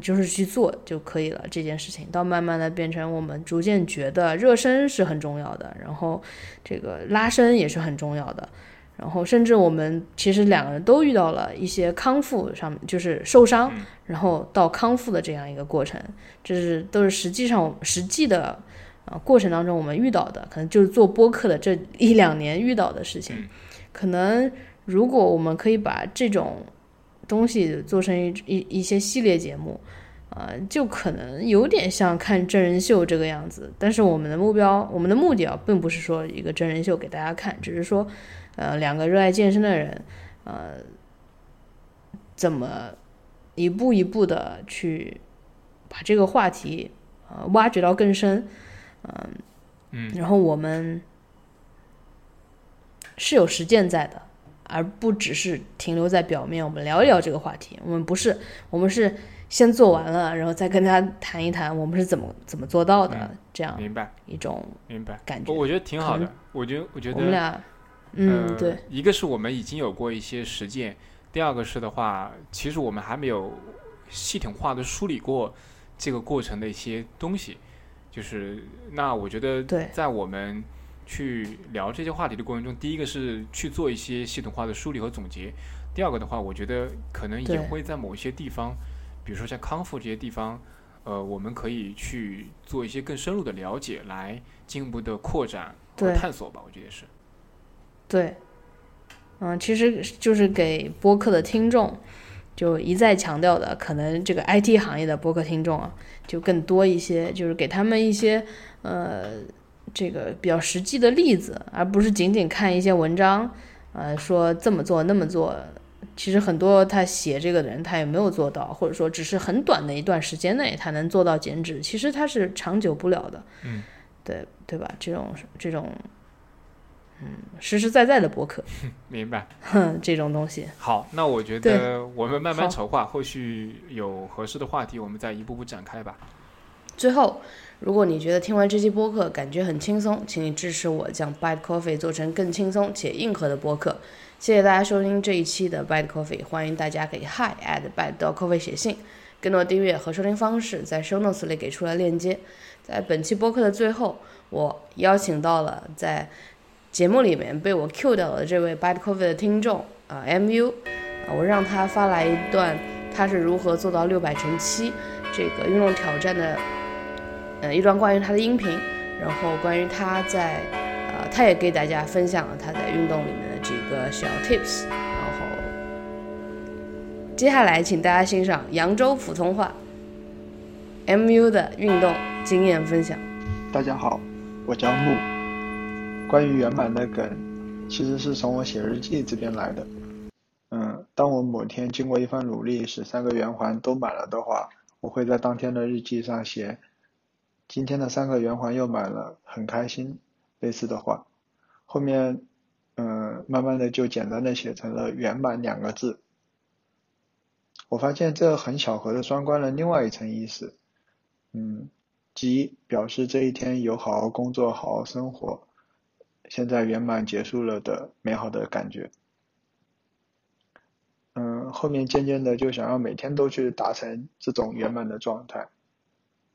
Speaker 1: 就是去做就可以了这件事情，到慢慢的变成我们逐渐觉得热身是很重要的，然后这个拉伸也是很重要的。然后，甚至我们其实两个人都遇到了一些康复上，就是受伤，然后到康复的这样一个过程，这是都是实际上实际的啊过程当中我们遇到的，可能就是做播客的这一两年遇到的事情。可能如果我们可以把这种东西做成一一一些系列节目，啊，就可能有点像看真人秀这个样子。但是我们的目标，我们的目的啊，并不是说一个真人秀给大家看，只是说。呃，两个热爱健身的人，呃，怎么一步一步的去把这个话题呃挖掘到更深，嗯，
Speaker 2: 嗯，
Speaker 1: 然后我们是有实践在的，而不只是停留在表面。我们聊一聊这个话题，我们不是，我们是先做完了，然后再跟他谈一谈，我们是怎么怎么做到的，这样
Speaker 2: 明白
Speaker 1: 一种
Speaker 2: 明白
Speaker 1: 感觉。
Speaker 2: 我觉得挺好的，我觉得我觉得
Speaker 1: 我们俩，嗯，对，
Speaker 2: 一个是我们已经有过一些实践，第二个是的话，其实我们还没有系统化的梳理过这个过程的一些东西。就是那我觉得，在我们去聊这些话题的过程中，第一个是去做一些系统化的梳理和总结，第二个的话，我觉得可能也会在某一些地方，比如说像康复这些地方，呃，我们可以去做一些更深入的了解，来进一步的扩展和探索吧。我觉得是。
Speaker 1: 对，嗯，其实就是给播客的听众。就一再强调的，可能这个 IT 行业的播客听众啊，就更多一些，就是给他们一些呃这个比较实际的例子，而不是仅仅看一些文章，呃说这么做那么做，其实很多他写这个的人他也没有做到，或者说只是很短的一段时间内他能做到减脂，其实他是长久不了的，
Speaker 2: 嗯，
Speaker 1: 对对吧？这种这种。嗯，实实在在的博客，
Speaker 2: 明白。
Speaker 1: 哼，这种东西。
Speaker 2: 好，那我觉得我们慢慢筹划，后续有合适的话题，我们再一步步展开吧。
Speaker 1: 最后，如果你觉得听完这期播客感觉很轻松，请你支持我将 Bad Coffee 做成更轻松且硬核的播客。谢谢大家收听这一期的 Bad Coffee，欢迎大家给 Hi at Bad Coffee 写信。更多订阅和收听方式在 Show Notes 里给出了链接。在本期播客的最后，我邀请到了在。节目里面被我 Q 掉的这位 Bad Coffee 的听众啊，MU，啊，我让他发来一段他是如何做到六百乘七这个运动挑战的，呃，一段关于他的音频，然后关于他在，呃，他也给大家分享了他在运动里面的几个小 tips，然后接下来请大家欣赏扬州普通话 MU 的运动经验分享。
Speaker 3: 大家好，我叫木。关于圆满的梗，其实是从我写日记这边来的。嗯，当我某天经过一番努力使三个圆环都满了的话，我会在当天的日记上写：“今天的三个圆环又满了，很开心。”类似的话，后面嗯，慢慢的就简单的写成了“圆满”两个字。我发现这很巧合的双关了另外一层意思，嗯，即表示这一天有好好工作，好好生活。现在圆满结束了的美好的感觉，嗯，后面渐渐的就想要每天都去达成这种圆满的状态，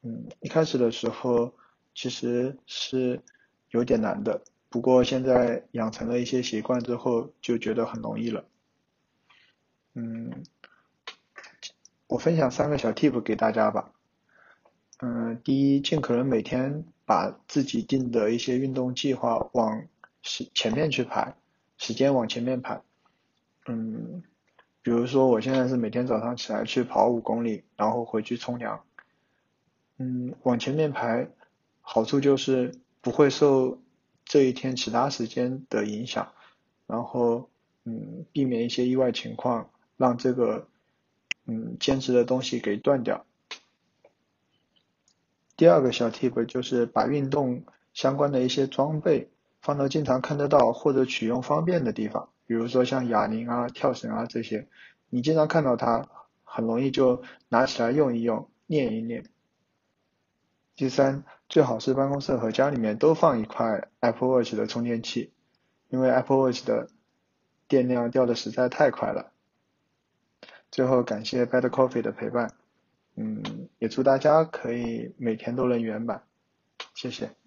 Speaker 3: 嗯，一开始的时候其实是有点难的，不过现在养成了一些习惯之后，就觉得很容易了，嗯，我分享三个小 tip 给大家吧，嗯，第一，尽可能每天。把自己定的一些运动计划往时前面去排，时间往前面排。嗯，比如说我现在是每天早上起来去跑五公里，然后回去冲凉。嗯，往前面排，好处就是不会受这一天其他时间的影响，然后嗯，避免一些意外情况，让这个嗯坚持的东西给断掉。第二个小 tip 就是把运动相关的一些装备放到经常看得到或者取用方便的地方，比如说像哑铃啊、跳绳啊这些，你经常看到它，很容易就拿起来用一用、练一练。第三，最好是办公室和家里面都放一块 Apple Watch 的充电器，因为 Apple Watch 的电量掉的实在太快了。最后，感谢 Bad Coffee 的陪伴。嗯，也祝大家可以每天都能圆满，谢谢。